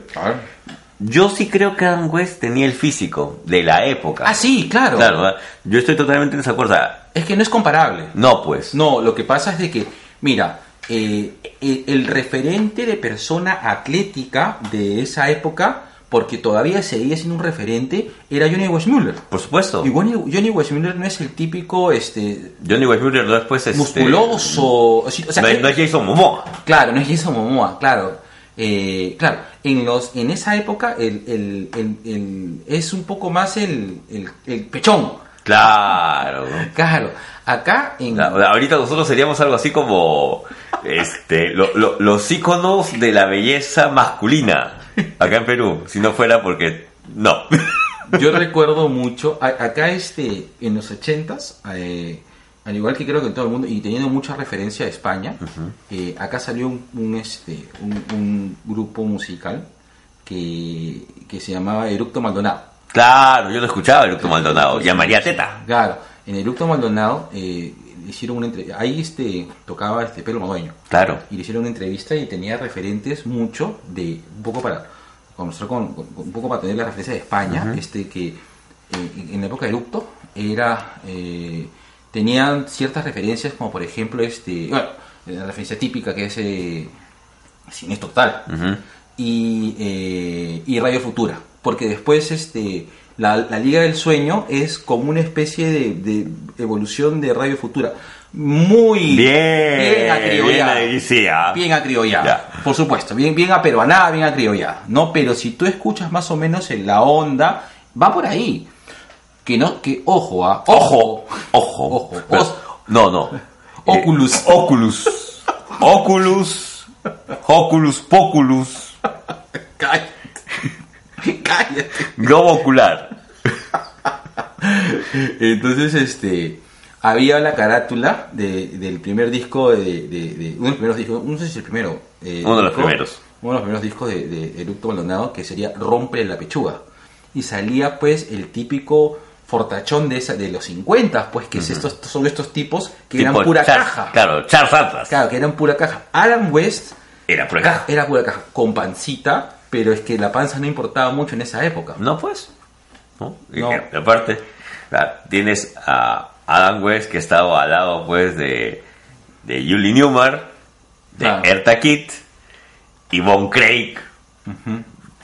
[SPEAKER 1] Yo sí creo que Adam West tenía el físico de la época.
[SPEAKER 3] Ah, sí, claro.
[SPEAKER 1] Claro, ¿verdad? yo estoy totalmente en desacuerdo.
[SPEAKER 3] Es que no es comparable.
[SPEAKER 1] no, pues.
[SPEAKER 3] No, lo que pasa es de que, mira, eh, el, el referente de persona atlética de esa época, porque todavía seguía siendo un referente, era Johnny Weissmuller.
[SPEAKER 1] Por supuesto.
[SPEAKER 3] Y Johnny, Johnny no es el típico, este,
[SPEAKER 1] Johnny Weissmuller después este,
[SPEAKER 3] musculoso. o sea,
[SPEAKER 1] no, es- no es Jason Momoa.
[SPEAKER 3] Claro, no es Jason Momoa, claro. Eh, claro, en los en esa época el, el- el- el- es un poco más el, el, el pechón.
[SPEAKER 1] Claro.
[SPEAKER 3] Claro, acá en...
[SPEAKER 1] Ahorita nosotros seríamos algo así como este lo- lo- los íconos de la belleza masculina acá en Perú. Si no fuera porque no.
[SPEAKER 3] Yo recuerdo mucho, acá este, en los ochentas, eh, al igual que creo que en todo el mundo, y teniendo mucha referencia a España, eh, acá salió un, un, este, un, un grupo musical que, que se llamaba Eructo Maldonado.
[SPEAKER 1] Claro, yo lo escuchaba, Eructo Maldonado y a María Teta.
[SPEAKER 3] Claro, en Eructo Maldonado eh, hicieron una entrevista, ahí este, tocaba este Pedro Madueño,
[SPEAKER 1] Claro.
[SPEAKER 3] y le hicieron una entrevista y tenía referentes mucho de, un poco para, conocer con, con- un poco para tener la referencia de España, este que eh, en, en la época de Eructo era, eh, tenían ciertas referencias como por ejemplo este, bueno, la referencia típica que es eh, Cine Total y, eh, y Radio Futura. Porque después este, la, la Liga del Sueño es como una especie de, de evolución de Radio Futura. Muy
[SPEAKER 1] Bien,
[SPEAKER 3] bien acriollada.
[SPEAKER 1] bien
[SPEAKER 3] acriollada, por supuesto. Bien, bien aperuanada, bien acriollada. ¿no? Pero si tú escuchas más o menos en la onda, va por ahí. Que no, que ojo, ah,
[SPEAKER 1] Ojo, ojo.
[SPEAKER 3] Ojo.
[SPEAKER 1] Pero-
[SPEAKER 3] Os-
[SPEAKER 1] no, no.
[SPEAKER 3] Oculus.
[SPEAKER 1] Eh, Oculus. Oculus. Oculus Poculus.
[SPEAKER 3] Cállate. Cállate.
[SPEAKER 1] Globo ocular.
[SPEAKER 3] Entonces, este, había la carátula de- del primer disco de, de- de- uno de los primeros discos, no sé si es el primero. eh,
[SPEAKER 1] Uno de los
[SPEAKER 3] disco,
[SPEAKER 1] primeros.
[SPEAKER 3] Uno de los primeros discos de, de Maldonado, que sería Rompe la pechuga. Y salía, pues, el típico fortachón de esa, de los 50, pues, que es estos, son estos tipos que eran pura caja.
[SPEAKER 1] Claro, Charles Atlas.
[SPEAKER 3] Claro, que eran pura caja. Alan West
[SPEAKER 1] Era pura caja.
[SPEAKER 3] era pura caja, con pancita, pero es que la panza no importaba mucho en esa época.
[SPEAKER 1] No, pues. ¿No? Aparte, tienes a Adam West que estaba al lado, pues, de, de Julie Newmar, de
[SPEAKER 3] Claro.
[SPEAKER 1] Erta Kitt y Von Craig.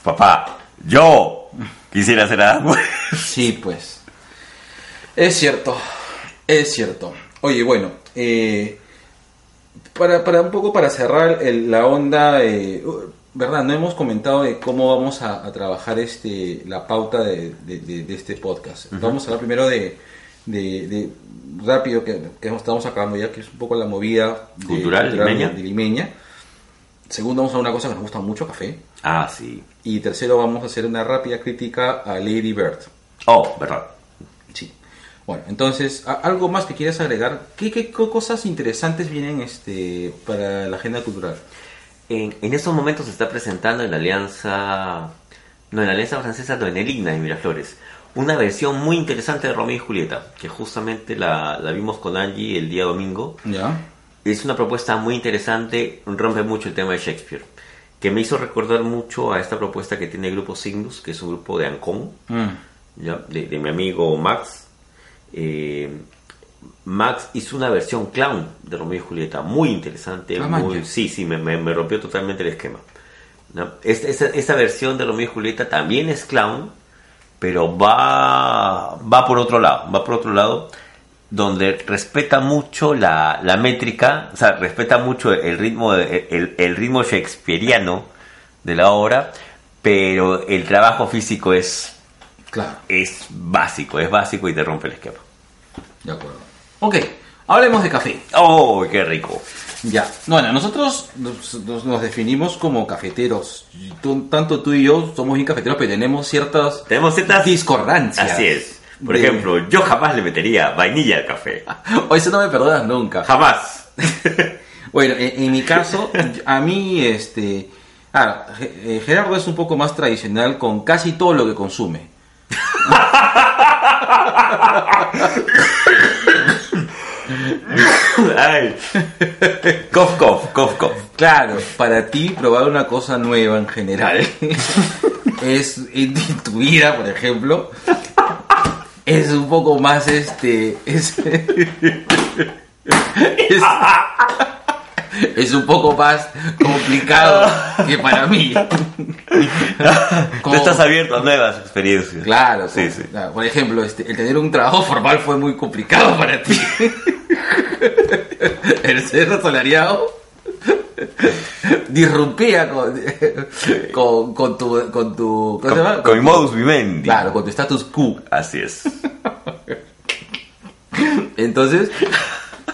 [SPEAKER 1] Papá, yo quisiera ser Adam West.
[SPEAKER 3] Sí, pues. Es cierto, es cierto. Oye, bueno, eh, para, para un poco para cerrar el- la onda, eh, ¿verdad? No hemos comentado de cómo vamos a, a trabajar este la pauta de, de- de- de este podcast. Vamos a hablar primero de, rápido, que, que estamos acabando ya, que es un poco la movida
[SPEAKER 1] Cultural limeña.
[SPEAKER 3] de limeña. Segundo, vamos a una cosa que nos gusta mucho, café.
[SPEAKER 1] Ah, sí.
[SPEAKER 3] Y tercero, vamos a hacer una rápida crítica a Lady Bird.
[SPEAKER 1] Oh, verdad.
[SPEAKER 3] Bueno, entonces, ¿a- ¿algo más que quieras agregar? ¿Qué, qué co- cosas interesantes vienen este, para la agenda cultural?
[SPEAKER 1] En, en estos momentos se está presentando en la Alianza, no, en la Alianza Francesa, no, en el IGNA de Miraflores, una versión muy interesante de Romeo y Julieta, que justamente la, la vimos con Angie el día domingo.
[SPEAKER 3] ¿Ya?
[SPEAKER 1] Es una propuesta muy interesante, rompe mucho el tema de Shakespeare, que me hizo recordar mucho a esta propuesta que tiene el grupo Signus, que es un grupo de Ancón,
[SPEAKER 3] Mm.
[SPEAKER 1] ¿ya? De, de mi amigo Max. Eh, Max hizo una versión clown de Romeo y Julieta, muy interesante,
[SPEAKER 3] Ah,
[SPEAKER 1] muy, sí, sí, me, me- me rompió totalmente el esquema. ¿no? Esta, esta- esta versión de Romeo y Julieta también es clown, pero va, va por otro lado, va por otro lado, donde respeta mucho la, la métrica, o sea, respeta mucho el ritmo, de- el, el ritmo shakespeariano de la obra, pero el trabajo físico es
[SPEAKER 3] Claro,
[SPEAKER 1] es básico, es básico y te rompe el esquema.
[SPEAKER 3] de acuerdo. Ok, hablemos de café.
[SPEAKER 1] ¡Oh, qué rico!
[SPEAKER 3] Ya. Bueno, nosotros nos, nos- definimos como cafeteros. Tú- tanto tú y yo somos bien cafeteros, pero tenemos ciertas
[SPEAKER 1] Tenemos ciertas
[SPEAKER 3] discordancias.
[SPEAKER 1] Así es. Por
[SPEAKER 3] De-
[SPEAKER 1] ejemplo, yo jamás le metería vainilla al café.
[SPEAKER 3] O eso no me perdonas nunca.
[SPEAKER 1] Jamás.
[SPEAKER 3] Bueno, en, en mi caso, a mí, este. ah, Ge- eh, Gerardo es un poco más tradicional con casi todo lo que consume.
[SPEAKER 1] Ay. Cof, cof, cof, cof.
[SPEAKER 3] Claro, para ti probar una cosa nueva en general es en tu vida, por ejemplo, es un poco más este es, es, es un poco más complicado que para mí.
[SPEAKER 1] Tú
[SPEAKER 3] Como-
[SPEAKER 1] estás abierto a nuevas experiencias.
[SPEAKER 3] Claro,
[SPEAKER 1] Sí, sí.
[SPEAKER 3] claro, por ejemplo, este, el tener un trabajo formal fue muy complicado para ti. el ser asalariado disrumpía con, con, con tu con tu ¿cómo se llama?
[SPEAKER 1] Con, con mi modus vivendi.
[SPEAKER 3] claro, con tu status quo.
[SPEAKER 1] Así es.
[SPEAKER 3] Entonces,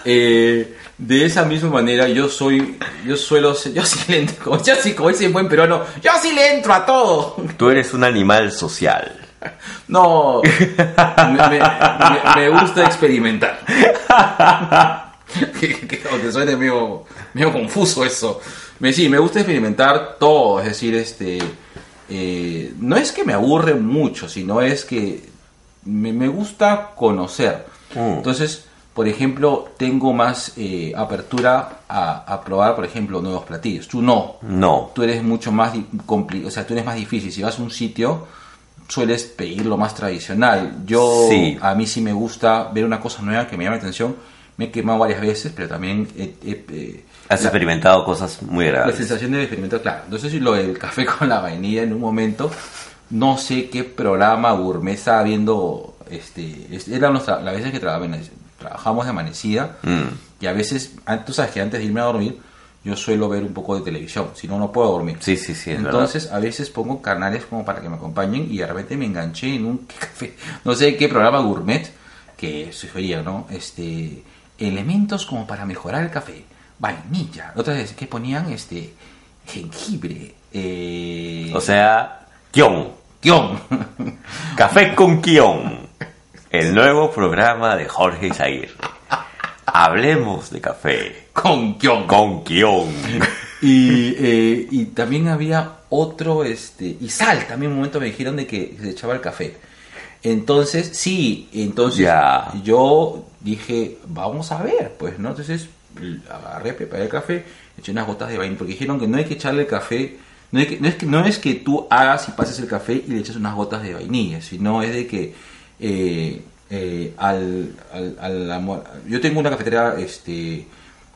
[SPEAKER 3] eh, de esa misma manera yo soy, yo suelo ser, yo sí le entro, yo sí, como en buen peruano, yo sí le entro a todo.
[SPEAKER 1] Tú eres un animal social.
[SPEAKER 3] No, me, me- me- me gusta experimentar. que, que- suene medio, medio confuso eso. Me, sí, me gusta experimentar todo, es decir, este, eh, no es que me aburre mucho, sino es que me, me gusta conocer.
[SPEAKER 1] Mm.
[SPEAKER 3] Entonces, por ejemplo, tengo más eh, apertura a, a probar, por ejemplo, nuevos platillos. Tú no
[SPEAKER 1] No.
[SPEAKER 3] tú eres mucho más di- compli- o sea, tú eres más difícil. Si vas a un sitio, sueles pedir lo más tradicional. Yo,
[SPEAKER 1] Sí.
[SPEAKER 3] a mí sí me gusta ver una cosa nueva que me llama la atención, me he quemado varias veces, pero también he, he- eh,
[SPEAKER 1] Has
[SPEAKER 3] la-
[SPEAKER 1] experimentado cosas muy
[SPEAKER 3] la
[SPEAKER 1] graves.
[SPEAKER 3] sensación de experimento, claro. Entonces, lo del café con la vainilla en un momento, no sé qué programa gourmet estaba viendo. Este, es- eran los las veces que traba- trabajamos de amanecida.
[SPEAKER 1] Mm.
[SPEAKER 3] Y a veces, an- tú sabes que antes de irme a dormir, yo suelo ver un poco de televisión, si no, no puedo dormir.
[SPEAKER 1] Sí, sí, sí, es
[SPEAKER 3] Entonces, a veces pongo canales como para que me acompañen y de repente me enganché en un café, no sé qué programa gourmet que sugería, ¿no? Este, elementos como para mejorar el café, vainilla, otras veces que ponían este jengibre, eh,
[SPEAKER 1] O sea, Kion.
[SPEAKER 3] kion.
[SPEAKER 1] Café con Kion. El nuevo programa de Jorge Isair. Hablemos de café
[SPEAKER 3] con kion.
[SPEAKER 1] con Kion.
[SPEAKER 3] Y, eh, y también había otro, este, y sal, también un momento me dijeron de que se echaba el café. Entonces, sí, entonces yo dije, vamos a ver, pues, ¿no? Entonces agarré, preparé el café, eché unas gotas de vainilla, porque dijeron que no hay que echarle el café, no, hay que- no es, que, no es que tú hagas y pases el café y le eches unas gotas de vainilla, sino es de que eh, eh, al, al, al amor- yo tengo una cafetera este,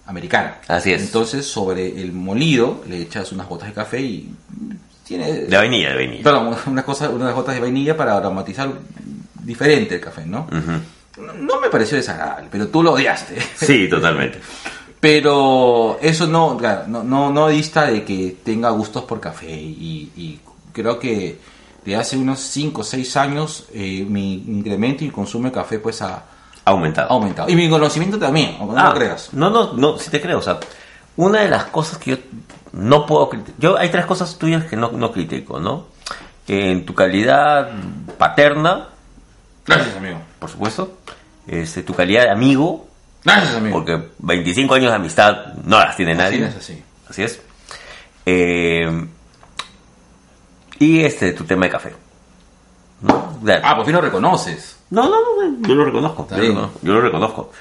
[SPEAKER 3] americana.
[SPEAKER 1] Así es.
[SPEAKER 3] Entonces, sobre el molido le echas unas gotas de café y tiene
[SPEAKER 1] De vainilla, de vainilla.
[SPEAKER 3] Claro, una cosa, unas gotas de vainilla para aromatizar diferente el café, ¿no? No, no me pareció desagradable, pero tú lo odiaste.
[SPEAKER 1] Sí, totalmente.
[SPEAKER 3] Pero eso no, no, no, no dista de que tenga gustos por café y, y creo que de hace unos 5 o 6 años eh, mi incremento y consumo de café pues ha,
[SPEAKER 1] aumentado.
[SPEAKER 3] aumentado. Y mi conocimiento también, no
[SPEAKER 1] Ah,
[SPEAKER 3] lo creas.
[SPEAKER 1] No, no, no, sí te creo. O sea, una de las cosas que yo no puedo criticar. Yo, hay tres cosas tuyas que no, no critico, ¿no? Que en tu calidad paterna,
[SPEAKER 3] Gracias, amigo.
[SPEAKER 1] por supuesto, este, tu calidad de amigo,
[SPEAKER 3] Gracias, amigo.
[SPEAKER 1] porque 25 años de amistad no las tiene
[SPEAKER 3] Así
[SPEAKER 1] nadie.
[SPEAKER 3] es así.
[SPEAKER 1] Así es. Eh, y este, tu tema de café. ¿No? Sea,
[SPEAKER 3] Ah, por fin lo reconoces.
[SPEAKER 1] no, no, no, yo lo reconozco.
[SPEAKER 3] Está
[SPEAKER 1] Yo lo,
[SPEAKER 3] bien.
[SPEAKER 1] yo lo reconozco.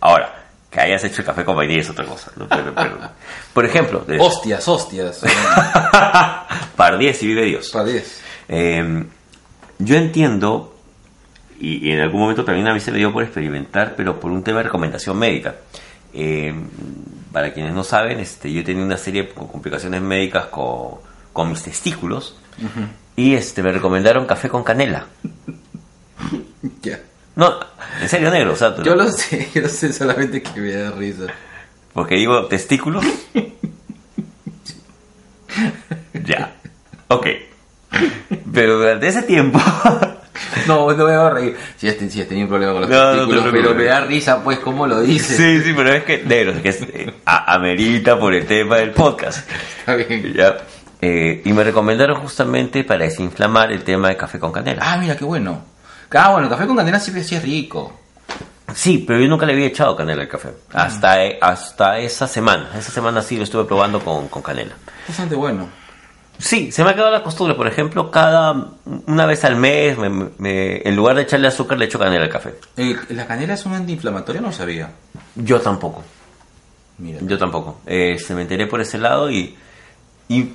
[SPEAKER 1] Ahora, que hayas hecho el café con vainilla es otra cosa. ¿no? Pero- pero- por ejemplo, de-
[SPEAKER 3] Hostias, hostias.
[SPEAKER 1] par 10 y vive Dios.
[SPEAKER 3] Para 10.
[SPEAKER 1] Eh, yo entiendo, y, y en algún momento también a mí se me dio por experimentar, pero por un tema de recomendación médica. Eh, para quienes no saben, este, yo he tenido una serie de complicaciones médicas con, con mis testículos y este, me recomendaron café con canela.
[SPEAKER 3] Ya.
[SPEAKER 1] No, en serio, negro, o sea,
[SPEAKER 3] Yo lo sé, yo lo sé solamente que me da risa.
[SPEAKER 1] porque digo testículos. ya, ok. Pero durante ese tiempo,
[SPEAKER 3] No, no me voy a reír. Si has, si has tenido un problema con los
[SPEAKER 1] No, no te
[SPEAKER 3] testículos, pero me da risa, pues, ¿cómo lo dices?
[SPEAKER 1] sí, sí, pero es que, negro, es que es, eh, a- amerita por el tema del podcast.
[SPEAKER 3] Está bien.
[SPEAKER 1] Ya. Eh, y me recomendaron justamente para desinflamar el tema de café con canela.
[SPEAKER 3] Ah, mira, qué bueno. Ah, bueno, el café con canela siempre sí es rico.
[SPEAKER 1] Sí, pero yo nunca le había echado canela al café. Hasta, eh, hasta esa semana. Esa semana sí lo estuve probando con, con canela.
[SPEAKER 3] Bastante bueno.
[SPEAKER 1] Sí, se me ha quedado la costumbre. Por ejemplo, cada una vez al mes, me- me- en lugar de echarle azúcar, le echo canela al café.
[SPEAKER 3] Eh, ¿La canela es un antiinflamatorio? No sabía.
[SPEAKER 1] Yo tampoco.
[SPEAKER 3] Mira.
[SPEAKER 1] Yo tampoco. Eh, se me enteré por ese lado y, y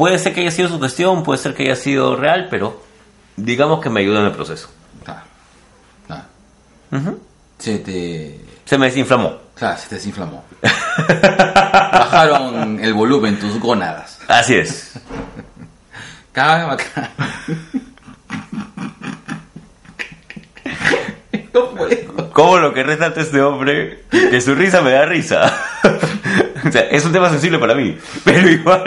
[SPEAKER 1] puede ser que haya sido su cuestión, puede ser que haya sido real, pero digamos que me ayuda en el proceso.
[SPEAKER 3] Ah.
[SPEAKER 1] Ujú.
[SPEAKER 3] Se te...
[SPEAKER 1] Se me desinflamó.
[SPEAKER 3] Claro, se te desinflamó. Bajaron el volumen tus gónadas.
[SPEAKER 1] Así es.
[SPEAKER 3] Cada vez. No puedo.
[SPEAKER 1] ¿Cómo lo que resalta este hombre? Que su risa me da risa. o sea, es un tema sensible para mí. Pero igual,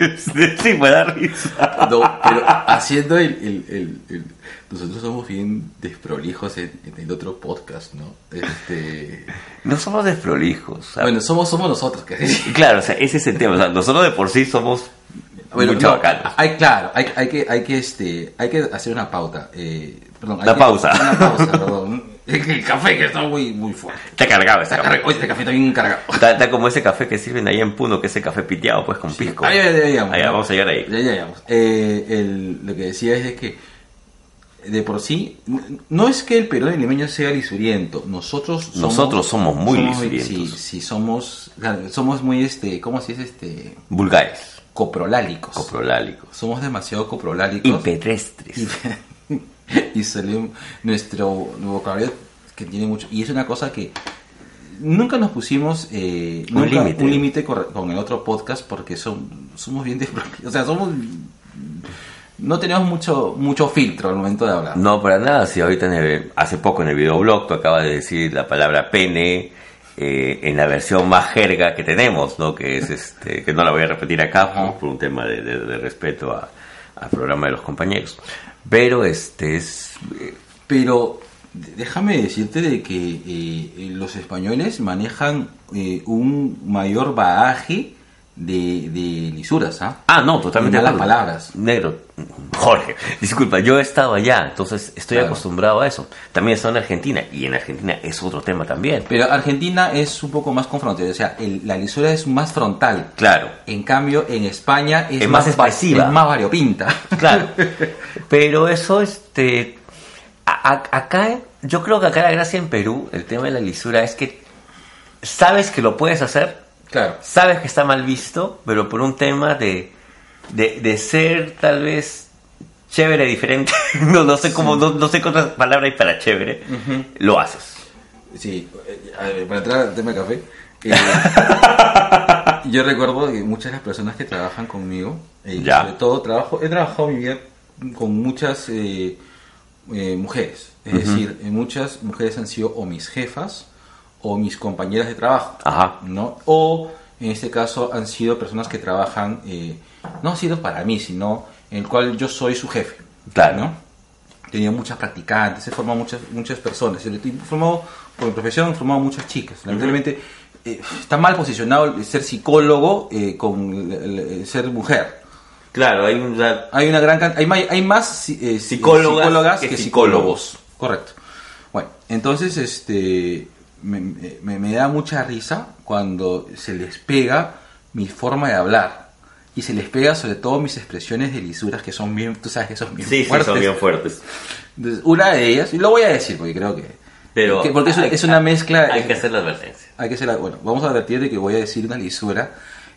[SPEAKER 1] este, sí me da risa.
[SPEAKER 3] No, pero haciendo el, el, el- el- Nosotros somos bien desprolijos en, en el otro podcast, ¿no? Este...
[SPEAKER 1] No somos desprolijos. sea,
[SPEAKER 3] Bueno, somos, somos nosotros, que
[SPEAKER 1] Claro, o sea, ese es el tema. O sea, nosotros de por sí somos
[SPEAKER 3] Bueno,
[SPEAKER 1] muy
[SPEAKER 3] no, hay, claro, hay, hay que, hay que, este, hay que hacer una pauta. Eh, perdón, hay
[SPEAKER 1] Una
[SPEAKER 3] que-
[SPEAKER 1] pausa.
[SPEAKER 3] Una pausa, perdón. El café que está muy, muy fuerte.
[SPEAKER 1] Está cargado este
[SPEAKER 3] Está
[SPEAKER 1] café.
[SPEAKER 3] cargado. Oye, este café está bien cargado.
[SPEAKER 1] Está, está como ese café que sirven ahí en Puno, que es ese café piteado, pues con pisco.
[SPEAKER 3] Ahí, ahí, ahí, vamos.
[SPEAKER 1] Ahí vamos a llegar ahí.
[SPEAKER 3] Ya, ya. Eh, el- lo que decía es que de por sí, no es que el peruano limeño sea lisuriento, nosotros somos,
[SPEAKER 1] Nosotros somos muy lisurientos.
[SPEAKER 3] Sí, sí, somos, somos muy, este, ¿cómo se dice? Este,
[SPEAKER 1] Vulgares,
[SPEAKER 3] coprolálicos.
[SPEAKER 1] coprolálicos,
[SPEAKER 3] somos demasiado coprolálicos.
[SPEAKER 1] y pedestres.
[SPEAKER 3] y, solemos- nuestro vocabulario que tiene mucho y es una cosa que nunca nos pusimos eh,
[SPEAKER 1] Un límite.
[SPEAKER 3] un límite con, el otro podcast porque son, somos bien o sea, somos no tenemos mucho mucho filtro al momento de hablar.
[SPEAKER 1] No, para nada. Si ahorita en el- hace poco en el videoblog tú acabas de decir la palabra pene eh, en la versión más jerga que tenemos, ¿no? Que es este, que no la voy a repetir acá por, por un tema de, de- de respeto a- al programa de los compañeros. Pero este es eh,
[SPEAKER 3] Pero déjame decirte de que eh, eh, los españoles manejan eh, un mayor bagaje de, de lisuras, ¿ah?
[SPEAKER 1] Ah, no, totalmente.
[SPEAKER 3] Malas
[SPEAKER 1] de acuerdo.
[SPEAKER 3] palabras.
[SPEAKER 1] Negro. Jorge, disculpa, yo he estado allá, entonces estoy
[SPEAKER 3] Claro.
[SPEAKER 1] acostumbrado a eso. También he estado en Argentina, y en Argentina es otro tema también.
[SPEAKER 3] Pero Argentina es un poco más confrontera, o sea, el- la lisura es más frontal.
[SPEAKER 1] Claro,
[SPEAKER 3] En cambio, en España es,
[SPEAKER 1] Es más expresiva.
[SPEAKER 3] es más variopinta.
[SPEAKER 1] claro. Pero eso, este. a- a- acá, yo creo que acá la gracia en Perú, el tema de la lisura, es que sabes que lo puedes hacer,
[SPEAKER 3] Claro.
[SPEAKER 1] sabes que está mal visto, pero por un tema de, de, de ser tal vez chévere diferente, no, no sé cómo, no, no sé qué otra palabra hay para chévere, lo haces.
[SPEAKER 3] Sí, eh, ver, para entrar al tema del café, eh, yo recuerdo que muchas de las personas que trabajan conmigo, eh,
[SPEAKER 1] Ya.
[SPEAKER 3] sobre todo trabajo, he trabajado mi vida con muchas eh, mujeres, es decir, muchas mujeres han sido o mis jefas o mis compañeras de trabajo,
[SPEAKER 1] Ajá.
[SPEAKER 3] ¿no? O en este caso han sido personas que trabajan, eh, no han sido para mí, sino en el cual yo soy su jefe,
[SPEAKER 1] Claro.
[SPEAKER 3] ¿no? tenía muchas practicantes, he formado muchas, muchas personas. He formado, por mi profesión, he formado muchas chicas. Lamentablemente, eh, está mal posicionado el ser psicólogo eh, con el- el ser mujer.
[SPEAKER 1] Claro, hay un...
[SPEAKER 3] Hay una gran hay, hay más eh,
[SPEAKER 1] Psicólogas
[SPEAKER 3] psicólogas
[SPEAKER 1] que
[SPEAKER 3] que,
[SPEAKER 1] psicólogos.
[SPEAKER 3] psicólogos. Correcto. Bueno, entonces este me, me- me da mucha risa cuando se les pega mi forma de hablar. Y se les pega sobre todo mis expresiones de lisuras que son bien, tú sabes que son bien
[SPEAKER 1] Sí, sí,
[SPEAKER 3] fuertes.
[SPEAKER 1] son bien fuertes.
[SPEAKER 3] Entonces, una de ellas, y lo voy a decir porque creo que.
[SPEAKER 1] Pero
[SPEAKER 3] que- porque es, una-
[SPEAKER 1] hay-
[SPEAKER 3] es una mezcla.
[SPEAKER 1] Hay que hacer la advertencia.
[SPEAKER 3] hay que hacer la- bueno, vamos a advertir de que voy a decir una lisura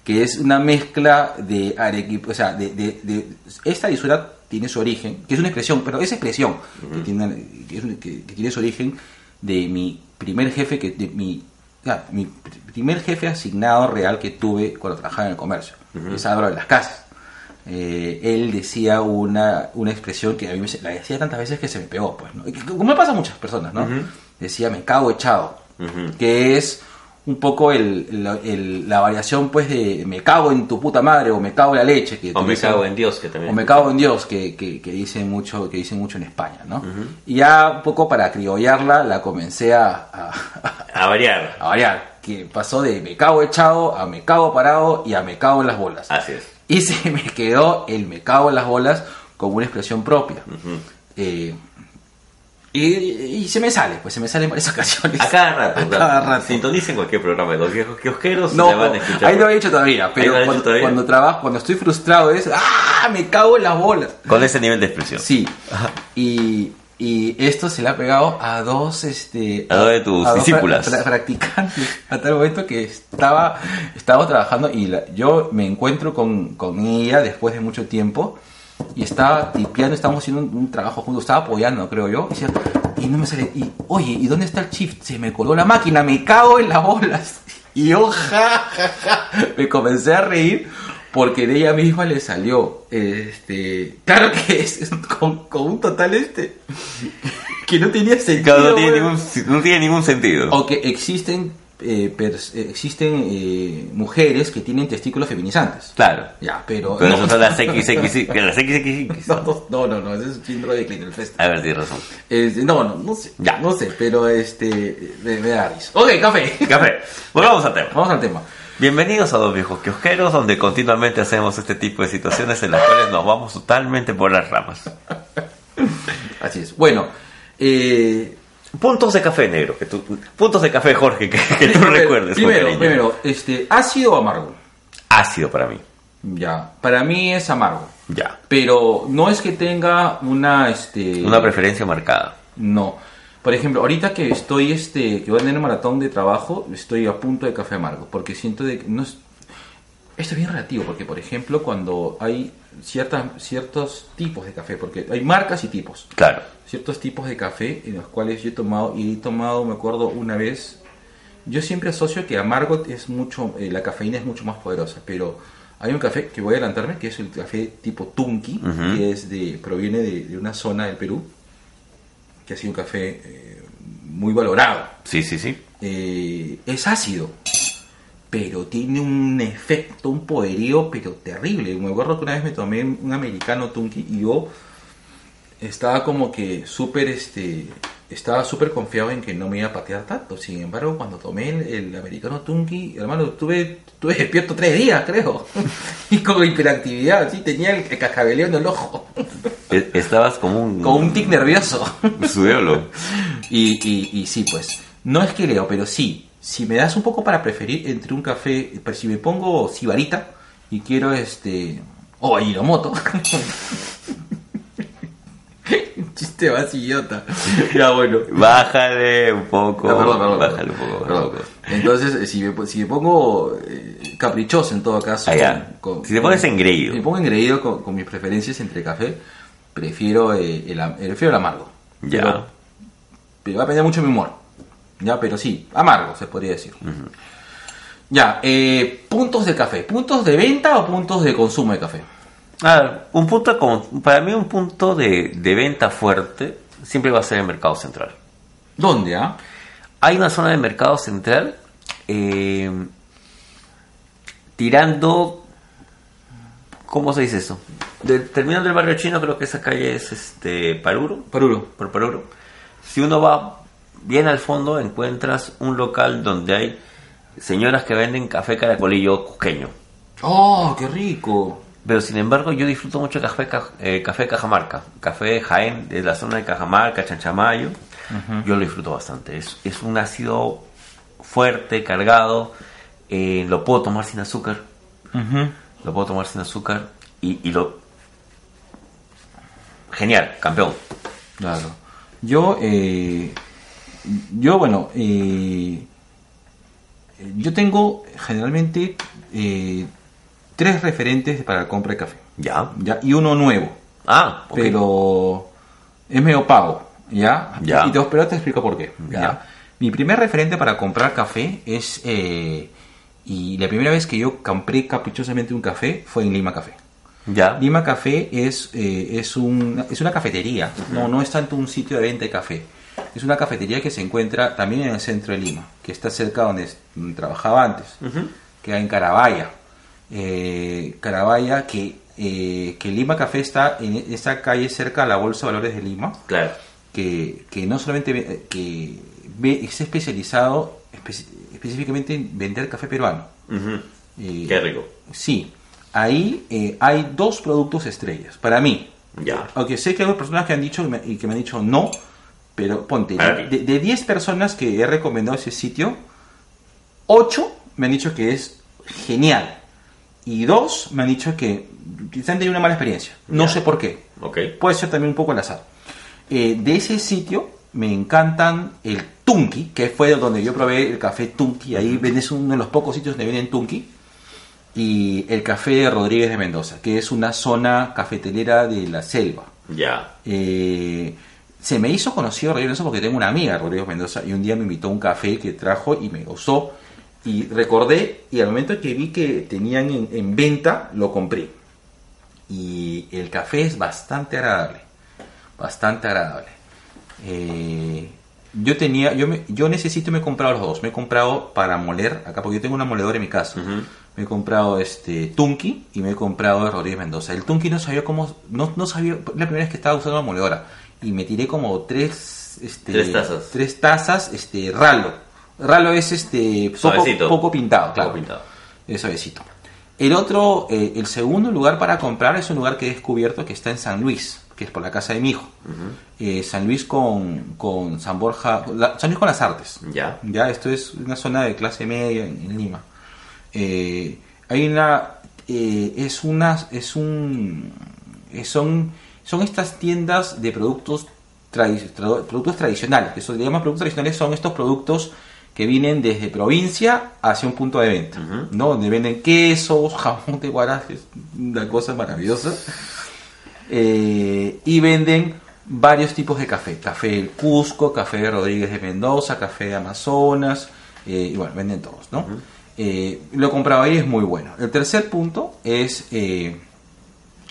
[SPEAKER 3] que es una mezcla de arequipa. O sea, de, de- de- esta lisura tiene su origen, que es una expresión, pero esa expresión que, tiene, que, que- que tiene su origen de mi primer jefe, que de mi. mi pr- primer jefe asignado real que tuve cuando trabajaba en el comercio, es Álvaro de las Casas. Eh, él decía una, una expresión que a mí me, la decía tantas veces que se me pegó, pues, ¿no? Como me pasa a muchas personas, ¿no? Decía, me cago echado,
[SPEAKER 1] Ujú.
[SPEAKER 3] que es un poco el, la- el- la variación, pues, de me cago en tu puta madre o me cago en la leche. Que
[SPEAKER 1] O me cago en Dios, que también...
[SPEAKER 3] o me cago en Dios, que, que, que dicen mucho, que dicen mucho en España, ¿no? Y ya un poco para criollarla, la comencé a, a,
[SPEAKER 1] A variar.
[SPEAKER 3] a variar, que pasó de me cago echado a me cago parado y a me cago en las bolas.
[SPEAKER 1] Así es.
[SPEAKER 3] Y se me quedó el me cago en las bolas como una expresión propia. Eh, y, y se me sale, pues se me sale en varias ocasiones.
[SPEAKER 1] A cada rato.
[SPEAKER 3] A cada rato.
[SPEAKER 1] Sintonicen cualquier programa de los viejos kiosqueros.
[SPEAKER 3] No,
[SPEAKER 1] van a escuchar.
[SPEAKER 3] ahí no lo he dicho todavía, pero cuando,
[SPEAKER 1] hecho todavía.
[SPEAKER 3] cuando trabajo, cuando estoy frustrado es ¡Ah! Me cago en las bolas.
[SPEAKER 1] Con ese nivel de expresión.
[SPEAKER 3] Sí. Y, y esto se le ha pegado a dos, este,
[SPEAKER 1] A dos de tus
[SPEAKER 3] pra-
[SPEAKER 1] discípulas.
[SPEAKER 3] pra- practicantes, a tal momento que estaba, estaba trabajando y la- yo me encuentro con, con ella después de mucho tiempo y estaba tipeando, estábamos haciendo un, un trabajo juntos, estaba apoyando, creo yo, y, decía, y no me sale, y oye, ¿y dónde está el shift? Se me coló la máquina, me cago en las bolas. Y yo, ja, ja, ja, me comencé a reír porque de ella misma le salió, este, claro que es con, con un total este, que no tenía sentido.
[SPEAKER 1] No, tiene ningún, no tiene ningún sentido.
[SPEAKER 3] O que existen, eh, eh, existen eh, mujeres que tienen testículos feminizantes.
[SPEAKER 1] Claro.
[SPEAKER 3] Ya, pero...
[SPEAKER 1] Pero
[SPEAKER 3] no,
[SPEAKER 1] son las XX, que las XXX.
[SPEAKER 3] no, no, no, no, ese es síndrome de Klinefelter.
[SPEAKER 1] A ver, tienes razón.
[SPEAKER 3] No, no, no sé,
[SPEAKER 1] Ya.
[SPEAKER 3] no sé, pero este, me, me da risa. Ok, café.
[SPEAKER 1] Café. Volvamos al tema.
[SPEAKER 3] Vamos al tema.
[SPEAKER 1] Bienvenidos a Dos Viejos Kiosqueros, donde continuamente hacemos este tipo de situaciones en las cuales nos vamos totalmente por las ramas.
[SPEAKER 3] Así es. Bueno, eh,
[SPEAKER 1] Puntos de café negro, que tú, puntos de café Jorge, que, que tú recuerdes.
[SPEAKER 3] Primero, primero, este, ácido o amargo.
[SPEAKER 1] Ácido para mí.
[SPEAKER 3] Ya, para mí es amargo.
[SPEAKER 1] Ya.
[SPEAKER 3] Pero no es que tenga una, este...
[SPEAKER 1] Una preferencia marcada.
[SPEAKER 3] No. Por ejemplo, ahorita que estoy, este, que voy a tener un maratón de trabajo, estoy a punto de café amargo, porque siento de que no es... Esto es bien relativo, porque por ejemplo, cuando hay ciertas, ciertos tipos de café, porque hay marcas y tipos,
[SPEAKER 1] Claro.
[SPEAKER 3] ciertos tipos de café en los cuales yo he tomado, y he tomado, me acuerdo una vez, yo siempre asocio que amargo es mucho, eh, la cafeína es mucho más poderosa, pero hay un café que voy a adelantarme, que es el café tipo Tunki,
[SPEAKER 1] Ujú.
[SPEAKER 3] que es de, proviene de, de una zona del Perú, que ha sido un café eh, muy valorado.
[SPEAKER 1] Sí, sí, sí.
[SPEAKER 3] Eh, es ácido, pero tiene un efecto, un poderío, pero terrible. Me acuerdo que una vez me tomé un americano Tunki y yo estaba como que súper, este, estaba súper confiado en que no me iba a patear tanto. Sin embargo, cuando tomé el, el americano Tunki, hermano, estuve, estuve despierto tres días, creo. y con hiperactividad, sí, tenía el, el cascabeleo en el ojo,
[SPEAKER 1] E- Estabas como un...
[SPEAKER 3] con un tic nervioso.
[SPEAKER 1] Suelo.
[SPEAKER 3] Y, y, y sí, pues, no es que leo, pero sí, si me das un poco para preferir entre un café, pero si me pongo sibarita y quiero este, o Ajinomoto. Chiste más idiota. Ya bueno.
[SPEAKER 1] Bájale un poco.
[SPEAKER 3] Ah, perdón, perdón,
[SPEAKER 1] bájale un poco.
[SPEAKER 3] perdón. Entonces, eh, si me, si me pongo eh, caprichoso en todo caso.
[SPEAKER 1] Ah. Si te pones engreído.
[SPEAKER 3] Si me pongo engreído con, con mis preferencias entre café, prefiero, eh, el, am- prefiero el amargo.
[SPEAKER 1] Ya.
[SPEAKER 3] Pero, pero va a depender mucho de mi humor. Ya, pero sí, amargo se podría decir. Ya, eh, puntos de café. ¿Puntos de venta o puntos de consumo de café?
[SPEAKER 1] Ah, un punto como, para mí un punto de, de venta fuerte siempre va a ser el mercado central.
[SPEAKER 3] ¿Dónde, ah?
[SPEAKER 1] Hay una zona de mercado central eh, tirando, ¿cómo se dice eso? De- terminando el barrio chino, creo que esa calle es este Paruro,
[SPEAKER 3] Paruro.
[SPEAKER 1] por Paruro. Si uno va bien al fondo, encuentras un local donde hay señoras que venden café caracolillo cusqueño.
[SPEAKER 3] ¡Oh, qué rico!
[SPEAKER 1] Pero sin embargo, yo disfruto mucho café, ca- eh, café Cajamarca, café Jaén, de la zona de Cajamarca, Chanchamayo. Yo lo disfruto bastante. Es, es un ácido fuerte, cargado. eh, lo puedo tomar sin azúcar. Lo puedo tomar sin azúcar. Y, y lo. Genial, campeón.
[SPEAKER 3] Claro. Yo, eh, yo bueno, eh, yo tengo generalmente eh, tres referentes para la compra de café.
[SPEAKER 1] Ya.
[SPEAKER 3] ¿ya? Y uno nuevo,
[SPEAKER 1] Ah, ok.
[SPEAKER 3] pero es medio pago, ¿ya?
[SPEAKER 1] Ya.
[SPEAKER 3] Y te, pero te explico por qué.
[SPEAKER 1] Ya.
[SPEAKER 3] ¿ya? Mi primer referente para comprar café es, eh, y la primera vez que yo compré caprichosamente un café fue en Lima Café.
[SPEAKER 1] Ya.
[SPEAKER 3] Lima Café es, eh, es, un- es una cafetería, no, no es tanto un sitio de venta de café. Es una cafetería que se encuentra también en el centro de Lima, que está cerca donde, trabajaba antes,
[SPEAKER 1] Ujú.
[SPEAKER 3] queda en Carabaya. Eh, Carabaya, que, eh, que Lima Café está en esa calle cerca a la Bolsa de Valores de Lima,
[SPEAKER 1] Claro.
[SPEAKER 3] que, que no solamente que ve- es especializado espe- específicamente en vender café peruano. Eh,
[SPEAKER 1] Qué rico.
[SPEAKER 3] Sí, ahí eh, hay dos productos estrellas, para mí.
[SPEAKER 1] Ya.
[SPEAKER 3] Aunque sé que hay personas que han dicho y me- y que me han dicho no, pero ponte, de,
[SPEAKER 1] ti.
[SPEAKER 3] de- de 10 personas que he recomendado ese sitio, 8 me han dicho que es genial. Y dos me han dicho que quizás han tenido una mala experiencia. No sé por qué.
[SPEAKER 1] Ok.
[SPEAKER 3] Puede ser también un poco al azar. Eh, de ese sitio me encantan el Tunki, que fue donde yo probé el café Tunki. Ahí vendes uno de los pocos sitios donde venden Tunki. Y el café de Rodríguez de Mendoza, que es una zona cafetelera de la selva.
[SPEAKER 1] Ya.
[SPEAKER 3] Eh, se me hizo conocido Rodríguez Mendoza porque tengo una amiga, Rodríguez Mendoza, y un día me invitó a un café que trajo y me gustó. Y recordé, y al momento que vi que tenían en, en venta, lo compré. Y el café es bastante agradable. Bastante agradable. Eh, yo tenía, yo, me, yo necesito, me he comprado los dos. Me he comprado para moler, acá porque yo tengo una moledora en mi casa. Me he comprado este Tunki y me he comprado de Rodríguez Mendoza. El Tunki no sabía cómo, no, no sabía, la primera vez que estaba usando la moledora. Y me tiré como tres, este,
[SPEAKER 1] Tres tazas.
[SPEAKER 3] tres tazas, este, ralo. Ralo es este, poco, pintado, claro.
[SPEAKER 1] Poco pintado.
[SPEAKER 3] Es suavecito. El otro, eh, el segundo lugar para comprar es un lugar que he descubierto que está en San Luis, que es por la casa de mi hijo. Eh, San Luis con, con San Borja, la- San Luis con las artes.
[SPEAKER 1] Ya.
[SPEAKER 3] Ya, esto es una zona de clase media en, en Lima. Eh, hay una, es una, es un, son, son estas tiendas de productos, tradi- tra- productos tradicionales. Que se le llama productos tradicionales son estos productos que vienen desde provincia hacia un punto de venta. ¿no? Donde venden quesos, jamón de guaraje, es una cosa maravillosa. Eh, y venden varios tipos de café. Café del Cusco, café de Rodríguez de Mendoza, café de Amazonas, Eh, y bueno, venden todos, ¿no? Eh, lo he comprado ahí, es muy bueno. El tercer punto es eh,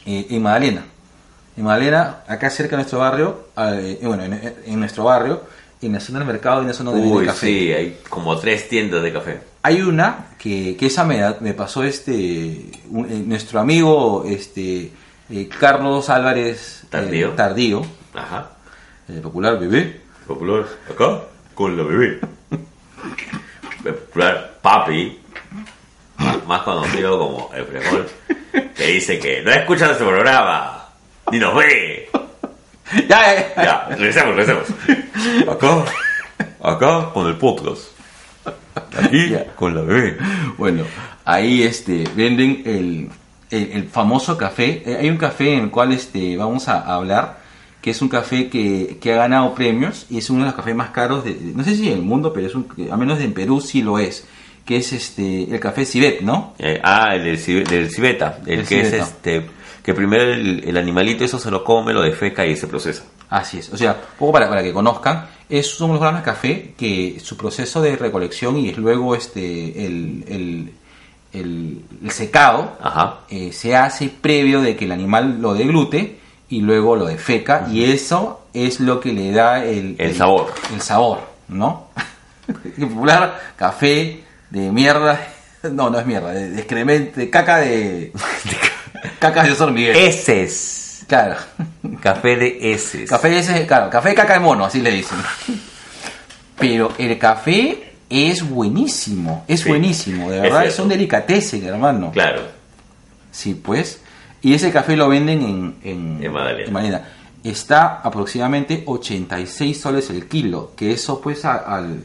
[SPEAKER 3] eh, en Magdalena. En Magdalena, acá cerca de nuestro barrio, eh, bueno, en, en nuestro barrio, en la zona del mercado, en la zona donde venden
[SPEAKER 1] Uy,
[SPEAKER 3] café.
[SPEAKER 1] sí, hay como tres tiendas de café.
[SPEAKER 3] Hay una que, que esa me, me pasó este un- eh, nuestro amigo este eh, Carlos Álvarez eh,
[SPEAKER 1] Tardío.
[SPEAKER 3] Tardío,
[SPEAKER 1] Ajá.
[SPEAKER 3] el popular bebé.
[SPEAKER 1] Popular acá con la bebé. Popular papi, más- más conocido como el frijol, que dice que no escucha nuestro programa, ni nos ve.
[SPEAKER 3] Ya, ya, ya.
[SPEAKER 1] Regresemos, regresemos. Acá, acá con el podcast. Aquí
[SPEAKER 3] Ya.
[SPEAKER 1] con la bebé.
[SPEAKER 3] Bueno, ahí este venden el, el, el famoso café. Eh, hay un café en el cual este vamos a, hablar que es un café que, que ha ganado premios y es uno de los cafés más caros de, de- no sé si en el mundo, pero es un, a menos en Perú sí lo es, que es este el café Cibet, ¿no?
[SPEAKER 1] Eh, ah, el del, cibe- del civeta, el
[SPEAKER 3] El
[SPEAKER 1] que es este, que primero el, el animalito eso se lo come, lo defeca y se procesa.
[SPEAKER 3] Así es, o sea, poco para, para que conozcan, es, son los granos de café que su proceso de recolección y luego este el, el, el- el secado eh, se hace previo de que el animal lo deglute y luego lo defeca y eso es lo que le da el,
[SPEAKER 1] El sabor.
[SPEAKER 3] El sabor, ¿no? Popular, café de mierda, no, no es mierda, de, de excremento, de caca de... caca de hormiguero.
[SPEAKER 1] Heces.
[SPEAKER 3] Claro.
[SPEAKER 1] Café de heces.
[SPEAKER 3] Café ese, claro, café de caca de mono, así le dicen. Pero el café es buenísimo, es
[SPEAKER 1] Sí,
[SPEAKER 3] buenísimo, de verdad, es un delicatessen, hermano.
[SPEAKER 1] Claro.
[SPEAKER 3] Sí, pues. Y ese café lo venden en, en,
[SPEAKER 1] En Magdalena.
[SPEAKER 3] Magdalena. Está aproximadamente 86 soles el kilo, que eso pues al,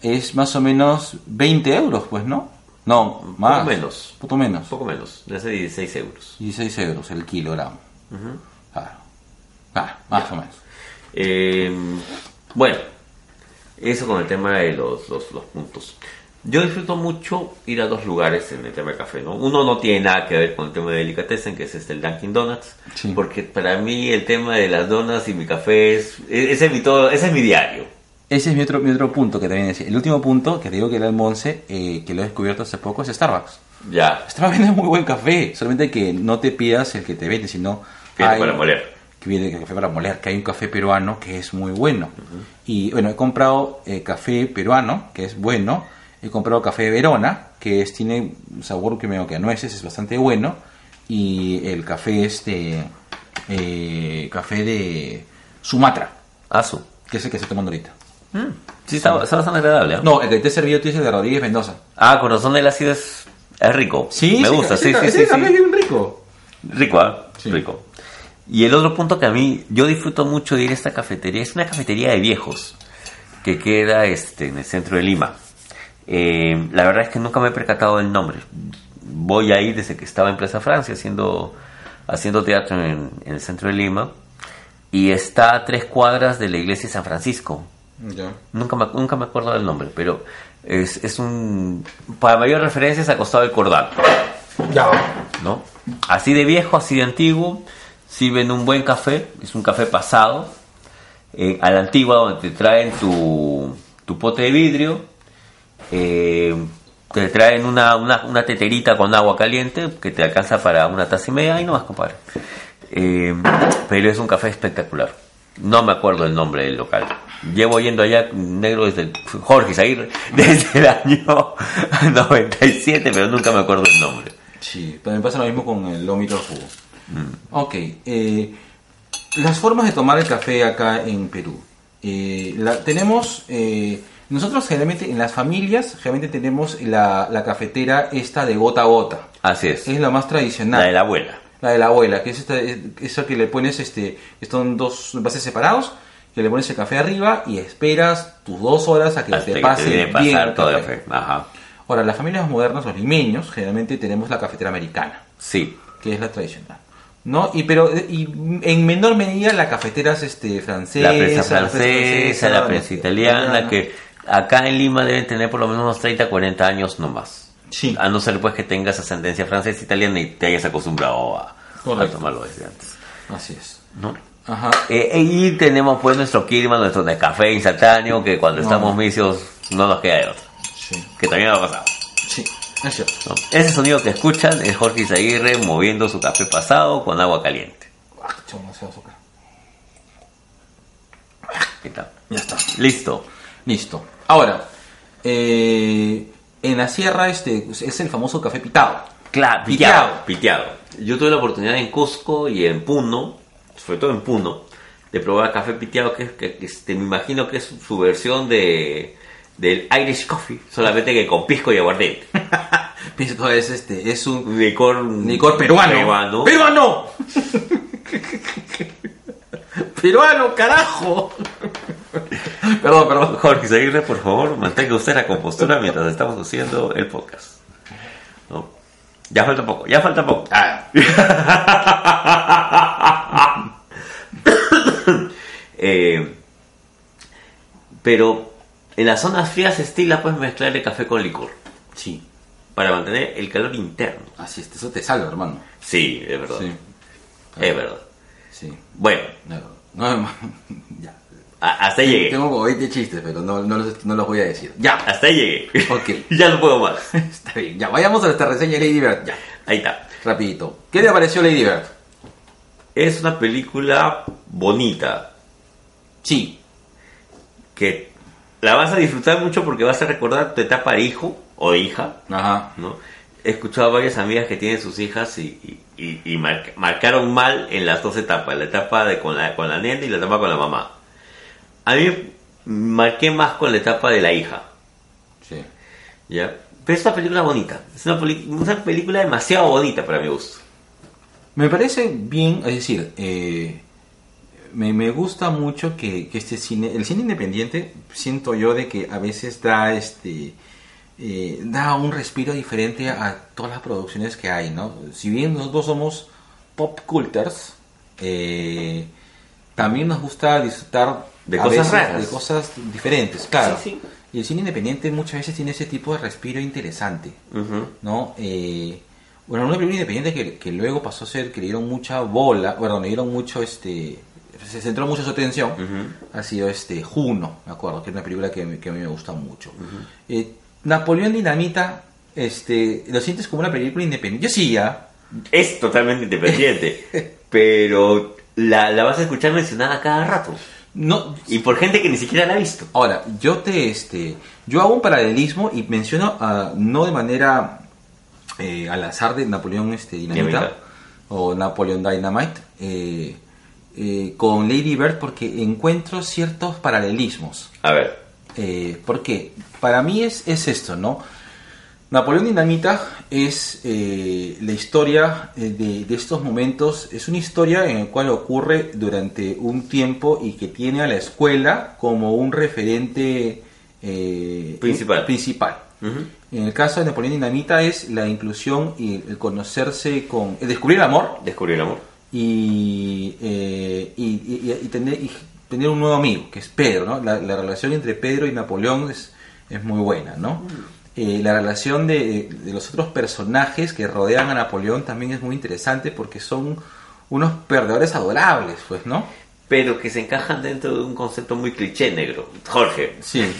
[SPEAKER 3] es más o menos 20 euros, pues, ¿no? No, más.
[SPEAKER 1] menos.
[SPEAKER 3] Poco menos.
[SPEAKER 1] Poco menos, de hace 16 euros.
[SPEAKER 3] 16 euros el kilogramo. Claro. Ah, más o menos.
[SPEAKER 1] Eh, bueno, eso con el tema de los, los, los puntos. Yo disfruto mucho ir a dos lugares en el tema de café, ¿no? Uno no tiene nada que ver con el tema de delicatessen, que es este, el Dunkin' Donuts,
[SPEAKER 3] Sí.
[SPEAKER 1] porque para mí el tema de las donas y mi café es, ese es mi todo, ese es mi diario.
[SPEAKER 3] Ese es mi otro, mi otro punto que también decía. El último punto que te digo que era el Monse, eh, que lo he descubierto hace poco, es Starbucks.
[SPEAKER 1] Ya,
[SPEAKER 3] Starbucks vende muy buen café, solamente que no te pidas el que te vende, sino
[SPEAKER 1] Viene
[SPEAKER 3] hay-
[SPEAKER 1] para moler.
[SPEAKER 3] Que viene café para moler, que hay un café peruano que es muy bueno. Y bueno, he comprado eh, café peruano, que es bueno. He comprado café de Verona, que es, tiene un sabor que medio que a nueces, es bastante bueno. Y el café este, eh, café de Sumatra,
[SPEAKER 1] Asu.
[SPEAKER 3] que es el que estoy tomando ahorita.
[SPEAKER 1] Sí, está, está bastante agradable. ¿eh?
[SPEAKER 3] No, el que te he servido tú es el de Rodríguez Mendoza.
[SPEAKER 1] Ah, corazón del ácido es, es rico. me
[SPEAKER 3] ese-
[SPEAKER 1] gusta, sí, sí, sí, sí.
[SPEAKER 3] es bien rico.
[SPEAKER 1] Rico, ¿ah?
[SPEAKER 3] Sí.
[SPEAKER 1] Rico. Y el otro punto que a mí, yo disfruto mucho de ir a esta cafetería, es una cafetería de viejos, que queda este, en el centro de Lima. Eh, la verdad es que nunca me he percatado del nombre. Voy ahí desde que estaba en Plaza Francia haciendo, haciendo teatro en, en el centro de Lima. Y está a tres cuadras de la iglesia de San Francisco.
[SPEAKER 3] Ya.
[SPEAKER 1] Nunca me, nunca me acuerdo del nombre, pero es, es un... Para mayor referencia es al costado del Cordal.
[SPEAKER 3] Ya.
[SPEAKER 1] ¿no? Así de viejo, así de antiguo, sirven un buen café, es un café pasado, eh, a la antigua donde te traen tu, tu pote de vidrio, eh, te traen una, una, una teterita con agua caliente que te alcanza para una taza y media y no vas a compadre. Eh, pero es un café espectacular. No me acuerdo el nombre del local. Llevo yendo allá negro desde el, Jorge Zaguirre, desde el año 97, pero nunca me acuerdo el nombre.
[SPEAKER 3] Sí, también pasa lo mismo con el lomito de jugo. Ok, eh, las formas de tomar el café acá en Perú. Eh, la- tenemos, eh, nosotros generalmente en las familias, generalmente tenemos la, la cafetera esta de gota a gota.
[SPEAKER 1] Así es.
[SPEAKER 3] Es la más tradicional.
[SPEAKER 1] La de la abuela.
[SPEAKER 3] La de la abuela, que es esta, esa que le pones, este, son dos envases separados, que le pones el café arriba y esperas tus dos horas a que
[SPEAKER 1] Hasta
[SPEAKER 3] te
[SPEAKER 1] que
[SPEAKER 3] pase
[SPEAKER 1] te a
[SPEAKER 3] bien
[SPEAKER 1] pasar
[SPEAKER 3] el
[SPEAKER 1] todo el
[SPEAKER 3] café.
[SPEAKER 1] efecto. Ajá.
[SPEAKER 3] Ahora, las familias modernas, los limeños, generalmente tenemos la cafetera americana,
[SPEAKER 1] Sí.
[SPEAKER 3] que es la tradicional. ¿No? Y pero y en menor medida la cafetera es este francesa,
[SPEAKER 1] La prensa francesa, la prensa italiana,
[SPEAKER 3] italiana.
[SPEAKER 1] que acá en Lima deben tener por lo menos unos 30, 40 años no más.
[SPEAKER 3] Sí.
[SPEAKER 1] A no ser pues que tengas ascendencia francesa italiana y te hayas acostumbrado a, a tomarlo desde antes.
[SPEAKER 3] Así es.
[SPEAKER 1] ¿no?
[SPEAKER 3] Ajá.
[SPEAKER 1] Eh, y tenemos pues nuestro Kirman, nuestro de café instantáneo, que cuando estamos misios no nos queda de otra.
[SPEAKER 3] Sí,
[SPEAKER 1] que también ha pasado.
[SPEAKER 3] sí, es cierto.
[SPEAKER 1] ¿no? Ese sonido que escuchan es Jorge Izaguirre moviendo su café pasado con agua caliente.
[SPEAKER 3] Ah, demasiado azúcar.
[SPEAKER 1] ¿Qué tal?
[SPEAKER 3] Ya está.
[SPEAKER 1] Listo.
[SPEAKER 3] Listo. Ahora, eh, en la sierra este es el famoso café pitado.
[SPEAKER 1] Claro,
[SPEAKER 3] Piteado.
[SPEAKER 1] piteado. Yo tuve la oportunidad en Cusco y en Puno, sobre todo en Puno, de probar café piteado, que, es- que, que, este, me imagino que es su versión de del Irish Coffee, solamente que con pisco y aguardiente.
[SPEAKER 3] Pisco es este, es un
[SPEAKER 1] Licor,
[SPEAKER 3] licor peruano.
[SPEAKER 1] peruano.
[SPEAKER 3] ¡Peruano! ¡Peruano, carajo! perdón, perdón.
[SPEAKER 1] Jorge Izaguirre, por favor, mantenga usted la compostura mientras estamos haciendo el podcast. ¿No? Ya falta poco, ya falta poco.
[SPEAKER 3] Ah,
[SPEAKER 1] Eh, pero en las zonas frías se estila pues mezclar el café con licor
[SPEAKER 3] sí,
[SPEAKER 1] para mantener el calor interno.
[SPEAKER 3] así es, eso te salva, hermano.
[SPEAKER 1] Sí, es verdad.
[SPEAKER 3] Sí,
[SPEAKER 1] Es verdad.
[SPEAKER 3] sí.
[SPEAKER 1] Bueno,
[SPEAKER 3] No, no, ya.
[SPEAKER 1] A- hasta ahí llegué.
[SPEAKER 3] Tengo como 20 chistes, pero no, no, los, no los voy a decir. Ya,
[SPEAKER 1] Hasta ahí llegué.
[SPEAKER 3] Ok.
[SPEAKER 1] ya no puedo más.
[SPEAKER 3] está bien. Ya, vayamos a nuestra reseña de Lady Bird. Ya,
[SPEAKER 1] Ahí está.
[SPEAKER 3] rapidito. ¿Qué te pareció Lady Bird?
[SPEAKER 1] Es una película bonita
[SPEAKER 3] Sí,
[SPEAKER 1] que la vas a disfrutar mucho porque vas a recordar tu etapa de hijo o hija,
[SPEAKER 3] ajá.
[SPEAKER 1] ¿no? He escuchado a varias amigas que tienen sus hijas y, y- y- y mar- marcaron mal en las dos etapas, la etapa de con la, con la nena y la etapa con la mamá. A mí marqué más con la etapa de la hija,
[SPEAKER 3] Sí.
[SPEAKER 1] ¿ya? Pero es una película bonita, es una, una película demasiado bonita para mi gusto.
[SPEAKER 3] Me parece bien, es decir, eh, me, me gusta mucho que, que este cine, el cine independiente, siento yo de que a veces da este eh, da un respiro diferente a todas las producciones que hay, ¿no? Si bien nosotros somos pop culters, eh, también nos gusta disfrutar
[SPEAKER 1] De
[SPEAKER 3] a
[SPEAKER 1] cosas raras.
[SPEAKER 3] de cosas diferentes, claro.
[SPEAKER 1] Sí, sí.
[SPEAKER 3] Y el cine independiente muchas veces tiene ese tipo de respiro interesante. ¿no? Eh, bueno, una película independiente que, que luego pasó a ser que le dieron mucha bola, bueno, le dieron mucho, este, se centró mucho su atención, ha sido este Juno, me acuerdo, que es una película que, que a mí me gusta mucho. Eh, Napoleón Dinamita, este, lo sientes como una película independiente. Yo sí, ya.
[SPEAKER 1] Es totalmente independiente, pero la, la vas a escuchar mencionada cada rato.
[SPEAKER 3] No,
[SPEAKER 1] Y por gente que ni siquiera la ha visto.
[SPEAKER 3] Ahora, yo te este, yo hago un paralelismo y menciono no de manera eh, al azar de Napoleón este, Dinamita
[SPEAKER 1] Dinamita.
[SPEAKER 3] o Napoleon Dynamite eh, eh, con Lady Bird porque encuentro ciertos paralelismos.
[SPEAKER 1] A ver.
[SPEAKER 3] Porque para mí es, es esto, ¿no? Napoleón Dinamita es eh, la historia eh, de, de estos momentos, es una historia en la cual ocurre durante un tiempo y que tiene a la escuela como un referente eh,
[SPEAKER 1] Principal.
[SPEAKER 3] principal. En el caso de Napoleón Dinamita es la inclusión y el conocerse con, el descubrir el amor
[SPEAKER 1] Descubrir el amor.
[SPEAKER 3] y, eh, y, y- y tener, y tener un nuevo amigo, que es Pedro, ¿no? La, la relación entre Pedro y Napoleón es, es muy buena, ¿no? Eh, la relación de, de los otros personajes que rodean a Napoleón también es muy interesante porque son unos perdedores adorables, pues, ¿no?
[SPEAKER 1] Pero que se encajan dentro de un concepto muy cliché negro. Jorge.
[SPEAKER 3] Sí.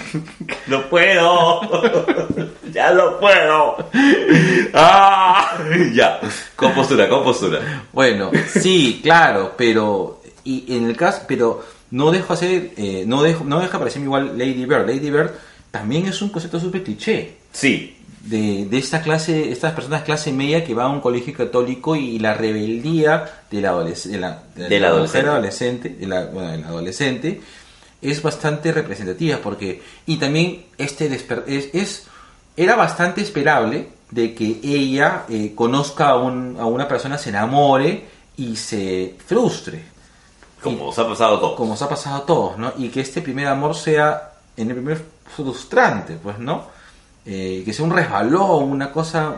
[SPEAKER 1] ¡No puedo! ¡Ya no puedo! ¡Ah! Ya. Compostura, compostura.
[SPEAKER 3] Bueno, sí, claro, pero y en el caso, pero no dejo hacer, eh, no dejo, no deja parecerme igual Lady Bird. Lady Bird también es un concepto súper cliché
[SPEAKER 1] Sí.
[SPEAKER 3] de, de esta clase, estas personas clase media que van a un colegio católico y, la rebeldía de la, adolesc- de la, de la
[SPEAKER 1] Del
[SPEAKER 3] mujer
[SPEAKER 1] adolescente.
[SPEAKER 3] de la, bueno, del adolescente, es bastante representativa porque y también este desper- es, es era bastante esperable de que ella eh, conozca a, un- a una persona, se enamore y se frustre
[SPEAKER 1] Como os ha pasado todo.
[SPEAKER 3] como nos ha pasado a todos, ¿no? Y que este primer amor sea en el primer frustrante, pues, ¿no? Eh, que sea un resbalón, una cosa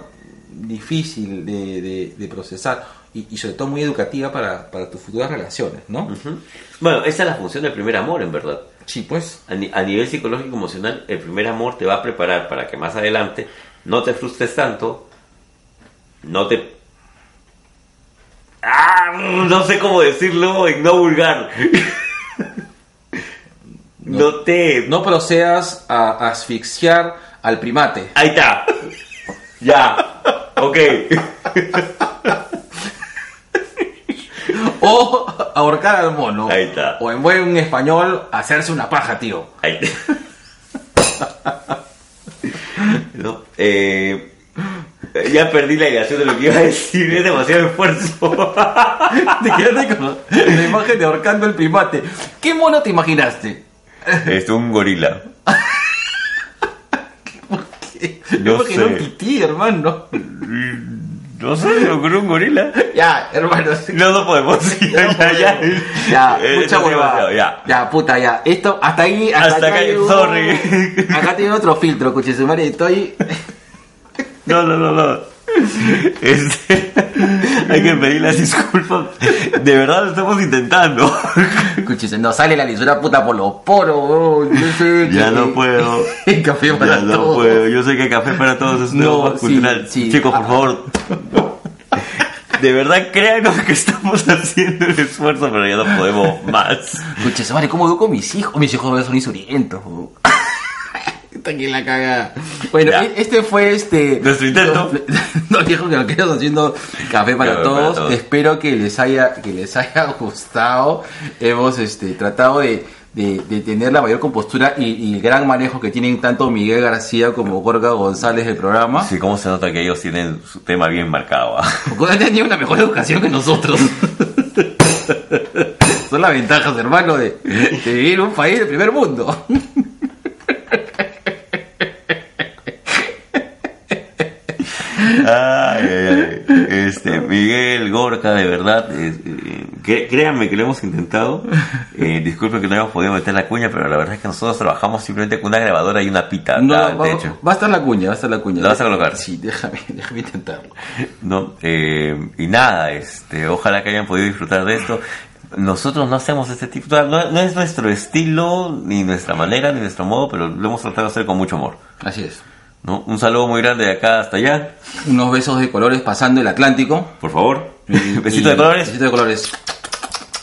[SPEAKER 3] difícil de, de- de procesar y, y sobre todo muy educativa para, para tus futuras relaciones, ¿no?
[SPEAKER 1] Bueno, esa es la función del primer amor, en verdad.
[SPEAKER 3] Sí, pues.
[SPEAKER 1] A, ni- a nivel psicológico emocional, el primer amor te va a preparar para que más adelante no te frustres tanto, no te... ¡Ah! No sé cómo decirlo en no vulgar. No te...
[SPEAKER 3] No procedas a asfixiar al primate.
[SPEAKER 1] Ahí está. Ya. Ok.
[SPEAKER 3] O ahorcar al mono.
[SPEAKER 1] Ahí está.
[SPEAKER 3] O en buen español, hacerse una paja, tío.
[SPEAKER 1] Ahí está. No, eh, ya perdí la idea de lo que iba a decir. Es demasiado esfuerzo.
[SPEAKER 3] Te quedaste con la imagen de ahorcando el primate. ¿Qué mono te imaginaste?
[SPEAKER 1] Es un gorila.
[SPEAKER 3] Yo
[SPEAKER 1] No
[SPEAKER 3] me imaginé un
[SPEAKER 1] sé.
[SPEAKER 3] tití, hermano.
[SPEAKER 1] No sé, me ocurrió un gorila.
[SPEAKER 3] Ya, hermano. sí.
[SPEAKER 1] No, no podemos. Ya, ya, ya.
[SPEAKER 3] Ya,
[SPEAKER 1] Eh,
[SPEAKER 3] mucha huevada.
[SPEAKER 1] Ya.
[SPEAKER 3] Ya, puta, ya. Esto, hasta ahí. Hasta,
[SPEAKER 1] Hasta
[SPEAKER 3] acá
[SPEAKER 1] acá,
[SPEAKER 3] llegó-
[SPEAKER 1] sorry.
[SPEAKER 3] Acá tiene otro filtro, cuchisumare. Estoy.
[SPEAKER 1] No, no, no, no. Este, hay que pedir las disculpas. De verdad lo estamos intentando.
[SPEAKER 3] Cuchis, no sale la lisura puta por los poros, weón. Yo sé
[SPEAKER 1] Ya no puedo.
[SPEAKER 3] Café para
[SPEAKER 1] Ya no puedo. Yo sé que café para todos es
[SPEAKER 3] No, sí,
[SPEAKER 1] cultural.
[SPEAKER 3] sí.
[SPEAKER 1] Chicos, por
[SPEAKER 3] Ah.
[SPEAKER 1] favor. De verdad, créanos que estamos haciendo el esfuerzo, pero ya no podemos más.
[SPEAKER 3] Cuchis, madre, ¿cómo veo con mis hijos? Mis hijos son insurientos, aquí la caga. Bueno,
[SPEAKER 1] Ya.
[SPEAKER 3] e- este fue este.
[SPEAKER 1] Nuestro intento.
[SPEAKER 3] Nos dijo que lo quedamos haciendo café para,
[SPEAKER 1] Café para
[SPEAKER 3] todos. Espero que les haya, que les haya gustado. Hemos este, tratado de, de- de tener la mayor compostura y, y el gran manejo que tienen tanto Miguel García como Gorga González del programa.
[SPEAKER 1] Sí, cómo se nota que ellos tienen su tema bien marcado. ah?
[SPEAKER 3] Porque han tenido una mejor educación que nosotros. Son las ventajas, hermano, de, de vivir en un país del primer mundo.
[SPEAKER 1] Ay, ay, ay. Este, Miguel, Gorka, de verdad, eh, eh, créanme que lo hemos intentado. Eh, disculpen que no hayamos podido meter la cuña, pero la verdad es que nosotros trabajamos simplemente con una grabadora y una pita.
[SPEAKER 3] No,
[SPEAKER 1] acá,
[SPEAKER 3] va,
[SPEAKER 1] de hecho.
[SPEAKER 3] va a estar la cuña, va a estar la cuña.
[SPEAKER 1] ¿La vas a colocar?
[SPEAKER 3] Sí, déjame, déjame intentarlo.
[SPEAKER 1] ¿no? Eh, y nada, este, ojalá que hayan podido disfrutar de esto. Nosotros no hacemos este tipo, no, no es nuestro estilo, ni nuestra manera, ni nuestro modo, pero lo hemos tratado de hacer con mucho amor.
[SPEAKER 3] Así es.
[SPEAKER 1] ¿No? Un saludo muy grande de acá hasta allá,
[SPEAKER 3] Unos besos de colores pasando el Atlántico.
[SPEAKER 1] por favor.
[SPEAKER 3] Y-
[SPEAKER 1] Besito
[SPEAKER 3] y-
[SPEAKER 1] de colores.
[SPEAKER 3] Besito de colores.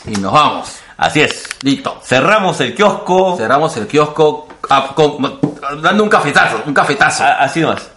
[SPEAKER 3] Y nos vamos.
[SPEAKER 1] Así es.
[SPEAKER 3] Listo.
[SPEAKER 1] Cerramos el kiosco.
[SPEAKER 3] Cerramos el kiosco ah, con- dando un cafetazo, un cafetazo.
[SPEAKER 1] Ah, Así nomás.